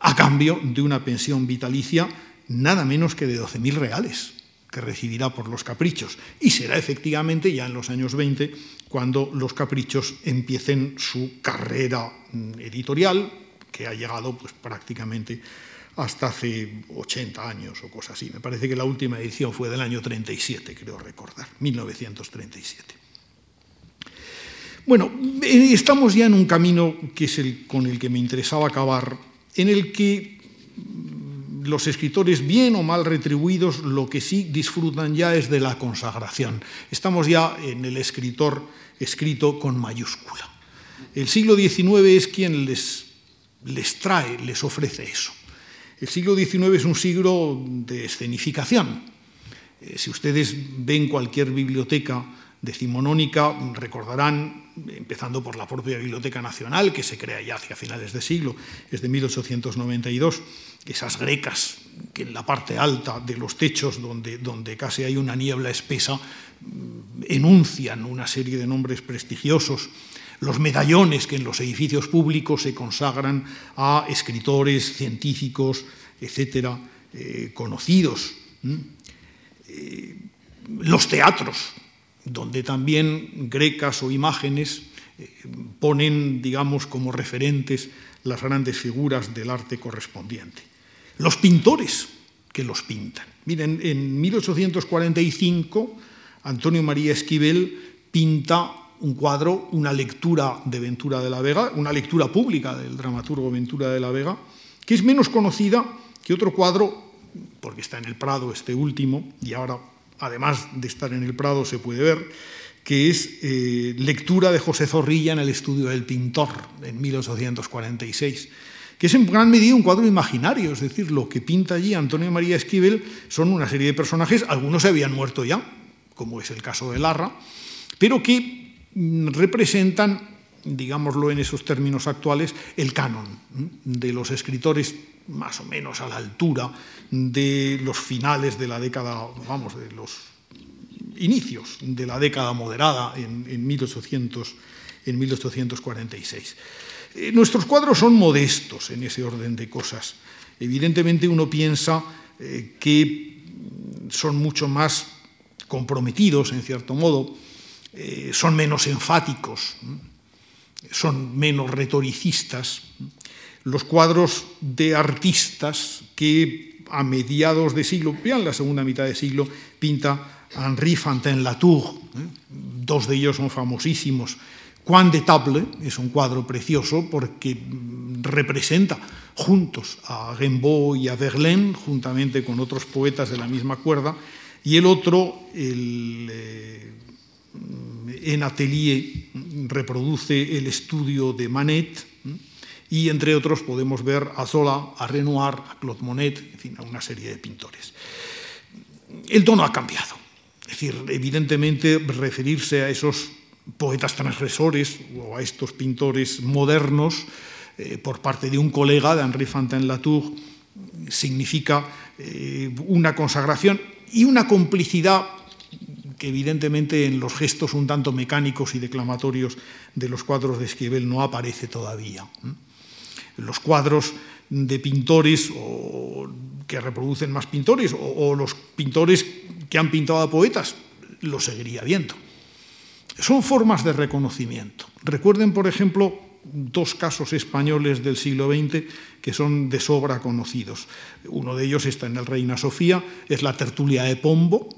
a cambio de una pensión vitalicia nada menos que de 12.000 reales que recibirá por los caprichos. Y será efectivamente ya en los años 20 cuando los caprichos empiecen su carrera mm, editorial, que ha llegado pues, prácticamente hasta hace 80 años o cosas así. Me parece que la última edición fue del año 37, creo recordar, 1937. Bueno, eh, estamos ya en un camino que es el con el que me interesaba acabar, en el que los escritores, bien o mal retribuidos, lo que sí disfrutan ya es de la consagración. Estamos ya en el escritor escrito con mayúscula. El siglo XIX es quien les, les trae, les ofrece eso. El siglo XIX es un siglo de escenificación. Eh, si ustedes ven cualquier biblioteca decimonónica, recordarán, empezando por la propia Biblioteca Nacional, que se crea ya hacia finales de siglo, es de 1892, esas grecas que en la parte alta de los techos, donde, donde casi hay una niebla espesa, mm, enuncian una serie de nombres prestigiosos los medallones que en los edificios públicos se consagran a escritores, científicos, etcétera, eh, conocidos. Eh, los teatros, donde también grecas o imágenes eh, ponen, digamos, como referentes las grandes figuras del arte correspondiente. Los pintores que los pintan. Miren, en 1845 Antonio María Esquivel pinta un cuadro, una lectura de Ventura de la Vega, una lectura pública del dramaturgo Ventura de la Vega, que es menos conocida que otro cuadro, porque está en el Prado este último, y ahora, además de estar en el Prado, se puede ver, que es eh, lectura de José Zorrilla en el estudio del pintor, en 1846 que es en gran medida un cuadro imaginario, es decir, lo que pinta allí Antonio María Esquivel son una serie de personajes, algunos se habían muerto ya, como es el caso de Larra, pero que representan, digámoslo en esos términos actuales, el canon de los escritores más o menos a la altura de los finales de la década, vamos, de los inicios de la década moderada en, 1800, en 1846. Eh, nuestros cuadros son modestos en ese orden de cosas. Evidentemente uno piensa eh, que son mucho más comprometidos, en cierto modo, eh, son menos enfáticos, son menos retoricistas. Los cuadros de artistas que a mediados de siglo, ya en la segunda mitad de siglo, pinta Henri Fantin-Latour. Dos de ellos son famosísimos. Juan de Table es un cuadro precioso porque representa juntos a Rimbaud y a Verlaine, juntamente con otros poetas de la misma cuerda, y el otro, el, eh, en Atelier, reproduce el estudio de Manet, y entre otros podemos ver a Zola, a Renoir, a Claude Monet, en fin, a una serie de pintores. El tono ha cambiado. Es decir, evidentemente referirse a esos poetas transgresores o a estos pintores modernos eh, por parte de un colega de Henri Fantin-Latour significa eh, una consagración y una complicidad evidentemente en los gestos un tanto mecánicos y declamatorios de los cuadros de Esquivel no aparece todavía. Los cuadros de pintores o que reproducen más pintores o, los pintores que han pintado a poetas, lo seguiría viendo. Son formas de reconocimiento. Recuerden, por ejemplo, dos casos españoles del siglo XX que son de sobra conocidos. Uno de ellos está en el Reina Sofía, es la tertulia de Pombo,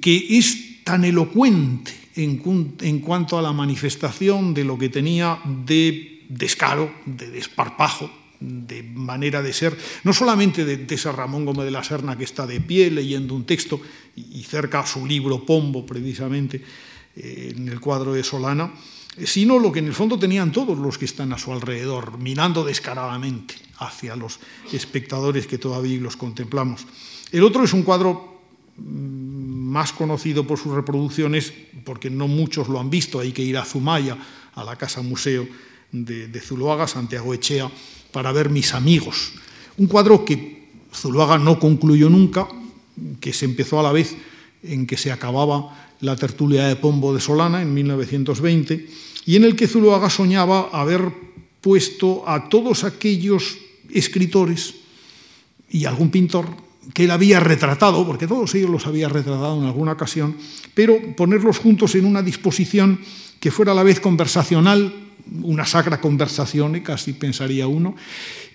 que es tan elocuente en, cuanto a la manifestación de lo que tenía de descaro, de desparpajo, de manera de ser, no solamente de, ese Ramón Gómez de la Serna que está de pie leyendo un texto y, cerca su libro Pombo, precisamente, eh, en el cuadro de Solana, sino lo que en el fondo tenían todos los que están a su alrededor, mirando descaradamente hacia los espectadores que todavía los contemplamos. El otro es un cuadro más conocido por sus reproducciones, porque no muchos lo han visto, hay que ir a Zumaya, a la casa museo de, de Zuloaga, Santiago Echea, para ver mis amigos. Un cuadro que Zuloaga no concluyó nunca, que se empezó a la vez en que se acababa la tertulia de Pombo de Solana en 1920, y en el que Zuloaga soñaba haber puesto a todos aquellos escritores y algún pintor que él había retratado, porque todos ellos los había retratado en alguna ocasión, pero ponerlos juntos en una disposición que fuera a la vez conversacional, una sacra conversación, casi pensaría uno,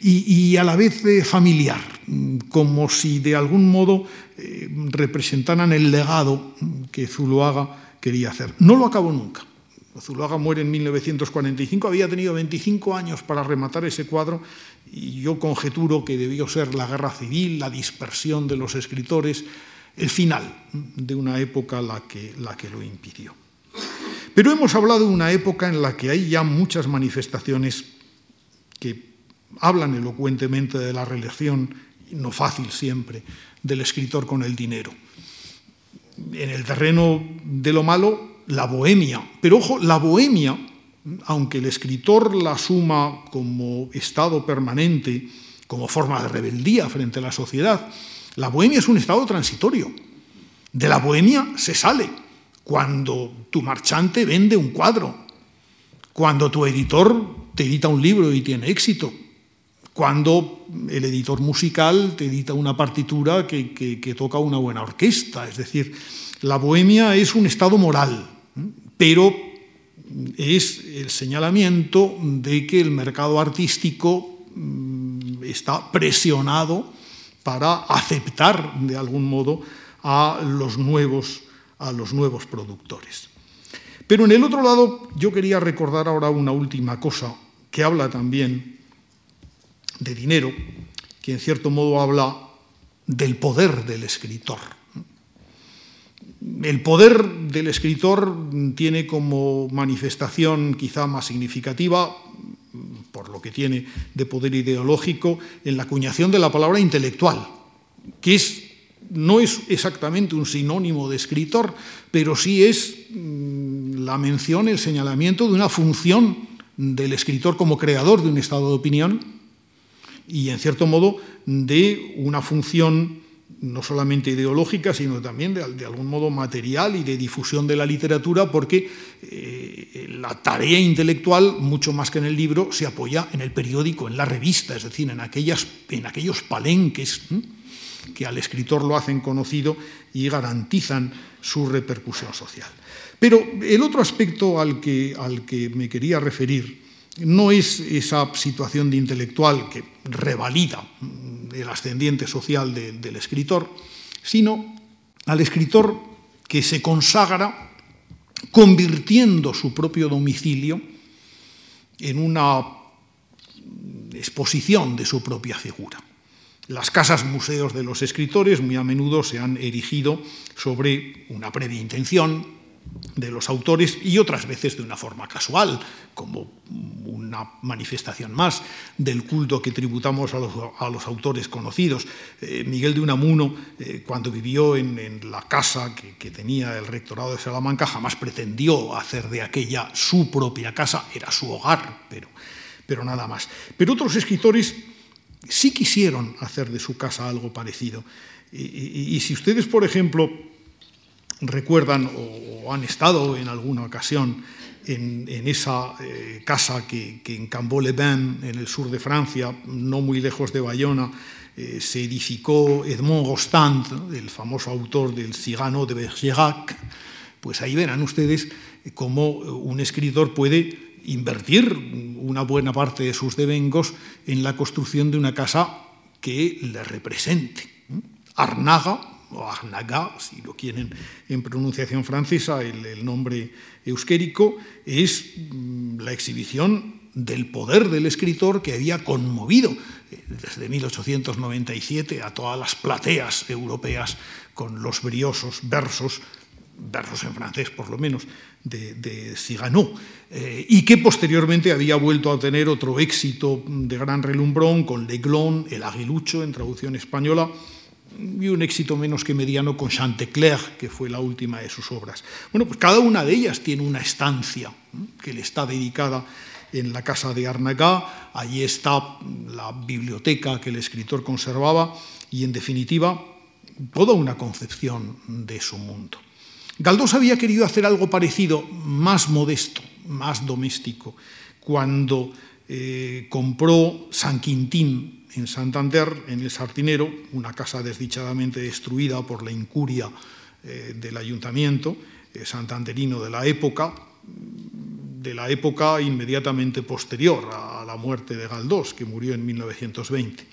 y, a la vez familiar, como si de algún modo eh, representaran el legado que Zuloaga quería hacer. No lo acabó nunca. Zuloaga muere en 1945, había tenido 25 años para rematar ese cuadro y yo conjeturo que debió ser la guerra civil, la dispersión de los escritores, el final de una época la que, la que lo impidió. Pero hemos hablado de una época en la que hay ya muchas manifestaciones que hablan elocuentemente de la relación, no fácil siempre, del escritor con el dinero. En el terreno de lo malo, la bohemia. Pero ojo, la bohemia, aunque el escritor la asuma como estado permanente, como forma de rebeldía frente a la sociedad, la bohemia es un estado transitorio. De la bohemia se sale cuando tu marchante vende un cuadro, cuando tu editor te edita un libro y tiene éxito, cuando el editor musical te edita una partitura que, toca una buena orquesta. Es decir, la bohemia es un estado moral, pero es el señalamiento de que el mercado artístico mm, está presionado para aceptar de algún modo a los nuevos a los nuevos productores. Pero en el otro lado yo quería recordar ahora una última cosa que habla también de dinero, que en cierto modo habla del poder del escritor. El poder del escritor tiene como manifestación quizá más significativa, por lo que tiene de poder ideológico, en la acuñación de la palabra intelectual, que es no es exactamente un sinónimo de escritor, pero sí es mm, la mención, el señalamiento de una función del escritor como creador de un estado de opinión y, en cierto modo, de una función no solamente ideológica, sino también de, algún modo material y de difusión de la literatura, porque eh, la tarea intelectual, mucho más que en el libro, se apoya en el periódico, en la revista, es decir, en, aquellas, en aquellos palenques que al escritor lo hacen conocido y garantizan su repercusión social. Pero el otro aspecto al que, al que me quería referir no es esa situación de intelectual que revalida el ascendiente social del escritor, sino al escritor que se consagra convirtiendo su propio domicilio en una exposición de su propia figura. Las casas museos de los escritores muy a menudo se han erigido sobre una previa intención, de los autores y otras veces de una forma casual, como una manifestación más del culto que tributamos a los, autores conocidos. Eh, Miguel de Unamuno, eh, cuando vivió en, la casa que, tenía el rectorado de Salamanca, jamás pretendió hacer de aquella su propia casa, era su hogar, pero, pero nada más. Pero otros escritores sí quisieron hacer de su casa algo parecido. y si ustedes, por ejemplo, recuerdan o, han estado en alguna ocasión en, esa eh, casa que, en Cambo-les-Bains, en el sur de Francia, no muy lejos de Bayona, eh, se edificó Edmond Rostand, el famoso autor del Cigano de Bergerac, pues ahí verán ustedes cómo un escritor puede invertir una buena parte de sus devengos en la construcción de una casa que le represente. Arnaga, o Arnaga, si lo quieren en pronunciación francesa, el, nombre euskérico, es mm, la exhibición del poder del escritor que había conmovido eh, desde 1897 a todas las plateas europeas con los briosos versos, versos en francés por lo menos, de, de eh, y que posteriormente había vuelto a tener otro éxito de gran relumbrón con Leglon, El Aguilucho, en traducción española, y un éxito menos que mediano con Chantecler, que fue la última de sus obras. Bueno, pues cada una de ellas tiene una estancia que le está dedicada en la casa de Arnagá, allí está la biblioteca que el escritor conservaba y, en definitiva, toda una concepción de su mundo. Galdós había querido hacer algo parecido, más modesto, más doméstico, cuando eh, compró San Quintín en Santander, en el Sartinero, una casa desdichadamente destruida por la incuria eh, del ayuntamiento eh, santanderino de la época, de la época inmediatamente posterior a la muerte de Galdós, que murió en 1920.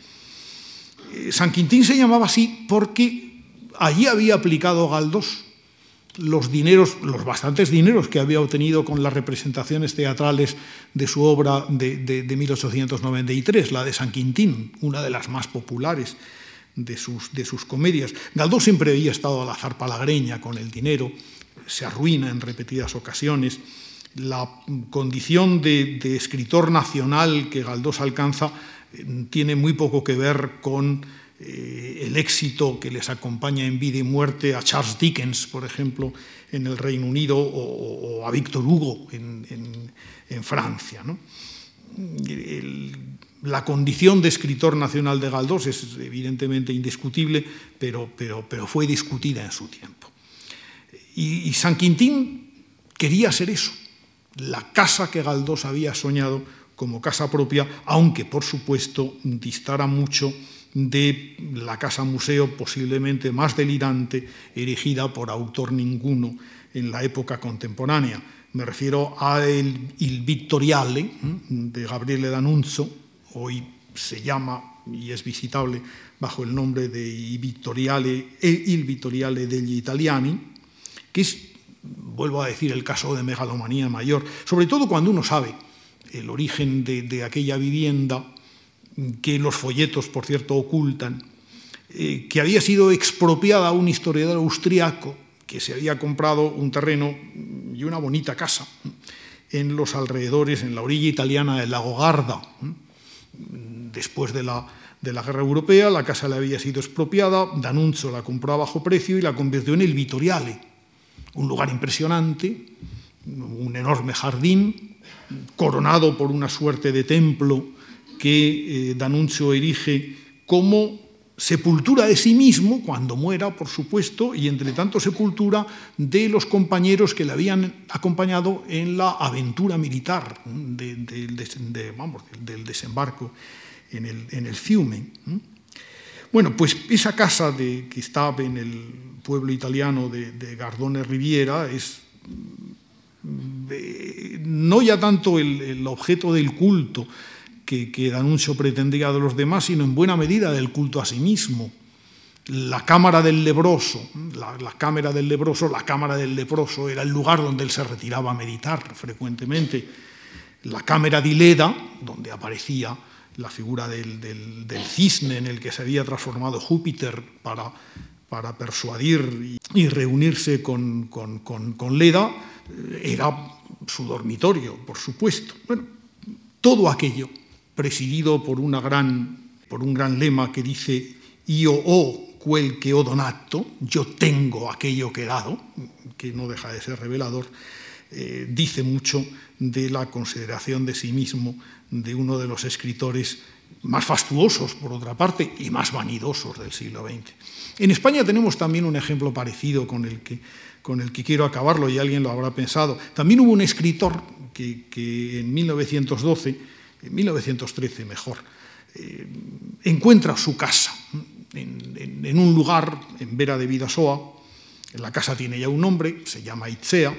Eh, San Quintín se llamaba así porque allí había aplicado Galdós los dineros, los bastantes dineros que había obtenido con las representaciones teatrales de su obra de, 1893, la de San Quintín, una de las más populares de sus, de sus comedias. Galdós siempre había estado a la zarpa lagreña con el dinero, se arruina en repetidas ocasiones. La condición de, de escritor nacional que Galdós alcanza eh, tiene muy poco que ver con eh, el éxito que les acompaña en vida y muerte a Charles Dickens, por ejemplo, en el Reino Unido, o, a Víctor Hugo en, Francia. la condición de escritor nacional de Galdós es evidentemente indiscutible, pero, fue discutida en su tiempo. Y, y San Quintín quería ser eso, la casa que Galdós había soñado como casa propia, aunque por supuesto distara mucho de la casa museo posiblemente más delirante erigida por autor ninguno en la época contemporánea. Me refiero a el Il Vittoriale de Gabriele D'Annunzio, hoy se llama y es visitable bajo el nombre de Il Vittoriale, Il Vittoriale degli Italiani, que es, vuelvo a decir, el caso de megalomanía mayor, sobre todo cuando uno sabe el origen de aquella vivienda que los folletos, por cierto, ocultan, eh, que había sido expropiada a un historiador austriaco que se había comprado un terreno y una bonita casa en los alrededores, en la orilla italiana del lago Garda. Después de la, de la guerra europea, la casa le había sido expropiada, D'Annunzio la compró a bajo precio y la convirtió en el Vitoriale, un lugar impresionante, un enorme jardín, coronado por una suerte de templo que eh, D'Annunzio erige como sepultura de sí mismo, cuando muera, por supuesto, y entre tanto sepultura de los compañeros que le habían acompañado en la aventura militar del desembarco en el, Fiume. Bueno, pues esa casa de, que estaba en el pueblo italiano de, Gardone Riviera es mm, no ya tanto el objeto del culto, que, Danuncio pretendía de los demás, sino en buena medida del culto a sí mismo. La cámara del lebroso, la, cámara del lebroso, la cámara del leproso era el lugar donde él se retiraba a meditar frecuentemente. La cámara de Leda, donde aparecía la figura del, cisne en el que se había transformado Júpiter para, persuadir y, reunirse con, con, Leda, eh, era su dormitorio, por supuesto. Bueno, todo aquello presidido por, una gran, por un gran lema que dice io o quel que ho donato, yo tengo aquello que he dado, que no deja de ser revelador, eh, dice mucho de la consideración de sí mismo de uno de los escritores más fastuosos, por otra parte, y más vanidosos del siglo XX. En España tenemos también un ejemplo parecido con el que, con el que quiero acabarlo, y alguien lo habrá pensado. También hubo un escritor que, que en 1912, en 1913 mejor, eh, encuentra su casa en, un lugar en Vera de Vidasoa. La casa tiene ya un nombre, se llama Itzea.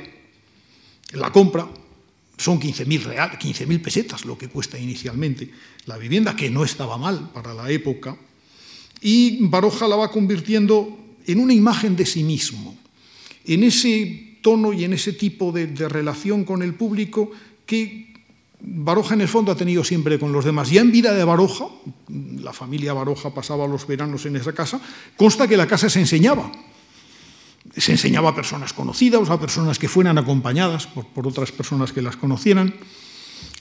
La compra, son 15.000 15 pesetas lo que cuesta inicialmente la vivienda, que no estaba mal para la época, y Baroja la va convirtiendo en una imagen de sí mismo, en ese tono y en ese tipo de relación con el público que Baroja en el fondo ha tenido siempre con los demás. Ya en vida de Baroja, la familia Baroja pasaba los veranos en esa casa, consta que la casa se enseñaba se enseñaba a personas conocidas, a personas que fueran acompañadas por, otras personas que las conocieran.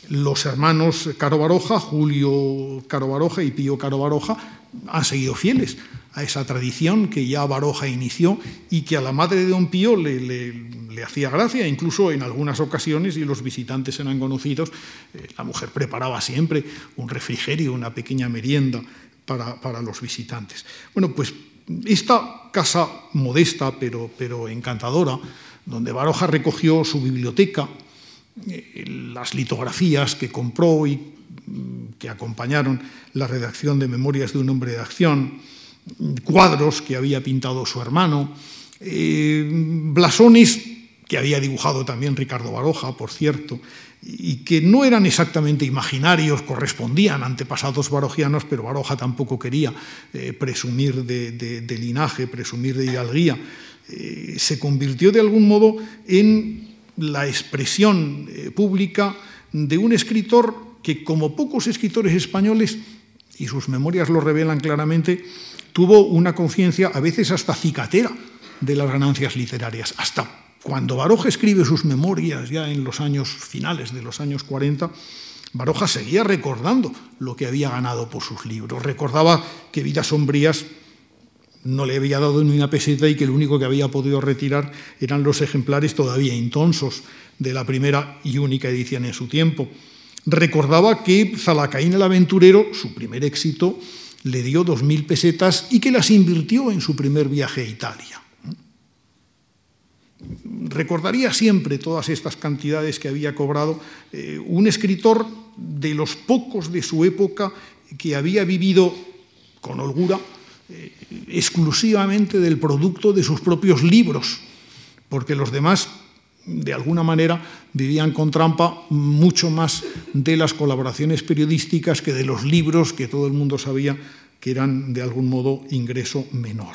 Los hermanos Caro Baroja, Julio Caro Baroja y Pío Caro Baroja han seguido fieles a esa tradición que ya Baroja inició y que a la madre de don Pío le, hacía gracia, incluso en algunas ocasiones, y los visitantes eran conocidos, eh, la mujer preparaba siempre un refrigerio, una pequeña merienda para, para los visitantes. Bueno, pues esta casa modesta pero, pero encantadora, donde Baroja recogió su biblioteca, eh, las litografías que compró y mm, que acompañaron la redacción de Memorias de un hombre de acción, cuadros que había pintado su hermano, eh, blasones que había dibujado también Ricardo Baroja, por cierto, y que no eran exactamente imaginarios, correspondían a antepasados barojianos, pero Baroja tampoco quería eh, presumir de, linaje, presumir de hidalguía. Eh, se convirtió de algún modo en la expresión pública de un escritor que, como pocos escritores españoles, y sus memorias lo revelan claramente, tuvo una conciencia a veces hasta cicatera de las ganancias literarias, hasta cuando Baroja escribe sus memorias ya en los años finales de los años 40, Baroja seguía recordando lo que había ganado por sus libros. Recordaba que Vidas Sombrías no le había dado ni una peseta y que lo único que había podido retirar eran los ejemplares todavía intonsos de la primera y única edición en su tiempo. Recordaba que Zalacaín el aventurero, su primer éxito, le dio dos mil pesetas y que las invirtió en su primer viaje a Italia. Recordaría siempre todas estas cantidades que había cobrado eh, un escritor de los pocos de su época que había vivido con holgura eh, exclusivamente del producto de sus propios libros, porque los demás, de alguna manera, vivían con trampa mucho más de las colaboraciones periodísticas que de los libros que todo el mundo sabía que eran de algún modo ingreso menor.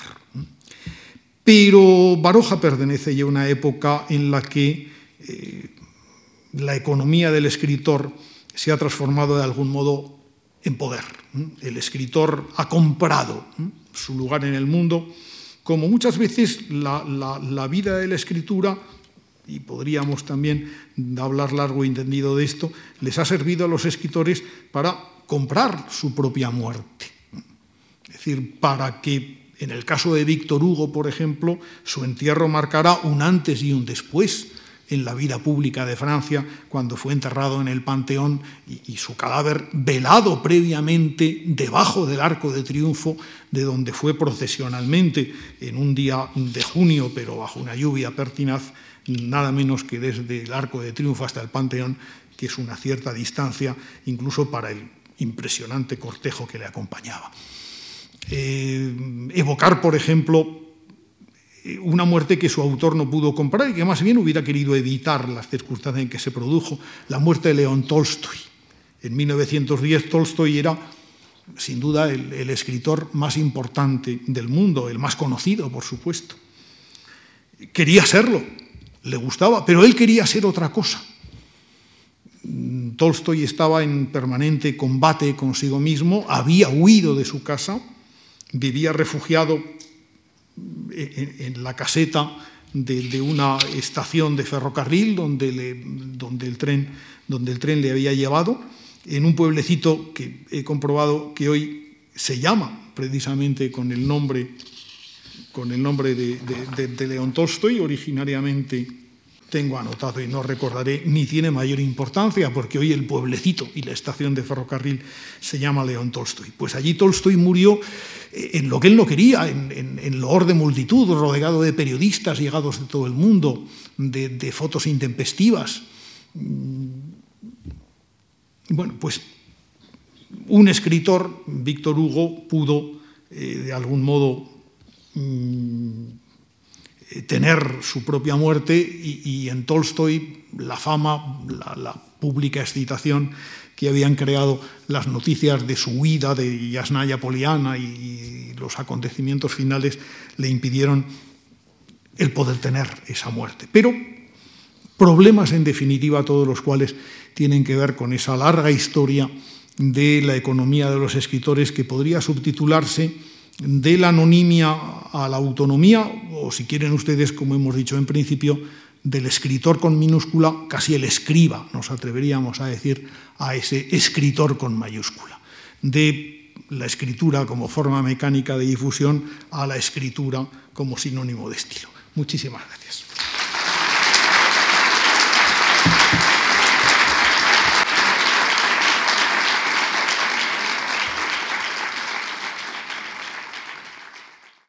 Pero Baroja pertenece ya a una época en la que eh, la economía del escritor se ha transformado de algún modo en poder. El escritor ha comprado su lugar en el mundo, como muchas veces la, la vida de la escritura y podríamos también hablar largo y entendido de esto, les ha servido a los escritores para comprar su propia muerte. Es decir, para que en el caso de Víctor Hugo, por ejemplo, su entierro marcará un antes y un después en la vida pública de Francia, cuando fue enterrado en el Panteón y, su cadáver velado previamente debajo del Arco de Triunfo, de donde fue procesionalmente en un día de junio, pero bajo una lluvia pertinaz, nada menos que desde el Arco de Triunfo hasta el Panteón, que es una cierta distancia incluso para el impresionante cortejo que le acompañaba. Eh, evocar, por ejemplo, una muerte que su autor no pudo comprar y que más bien hubiera querido evitar las circunstancias en que se produjo, la muerte de León Tolstoy. En 1910 Tolstoy era, sin duda, el escritor más importante del mundo, el más conocido, por supuesto. Quería serlo, le gustaba, pero él quería ser otra cosa. Tolstoy estaba en permanente combate consigo mismo, había huido de su casa, vivía refugiado en, la caseta de, una estación de ferrocarril donde, donde, el tren, donde el tren le había llevado, en un pueblecito que he comprobado que hoy se llama precisamente con el nombre, con el nombre de, de León Tolstoy, originariamente tengo anotado y no recordaré, ni tiene mayor importancia, porque hoy el pueblecito y la estación de ferrocarril se llama León Tolstoy. Pues allí Tolstoy murió eh, en lo que él no quería, en, en, loor de multitud, rodeado de periodistas llegados de todo el mundo, de, fotos intempestivas. Mm, bueno, pues un escritor, Víctor Hugo, pudo eh, de algún modo mm, tener su propia muerte y, en Tolstoy la fama, la, pública excitación que habían creado las noticias de su huida de Yasnaya Poliana y, los acontecimientos finales le impidieron el poder tener esa muerte. Pero problemas en definitiva todos los cuales tienen que ver con esa larga historia de la economía de los escritores que podría subtitularse de la anonimia a la autonomía, o si quieren ustedes, como hemos dicho en principio, del escritor con minúscula, casi el escriba, nos atreveríamos a decir, a ese escritor con mayúscula, de la escritura como forma mecánica de difusión a la escritura como sinónimo de estilo. Muchísimas gracias.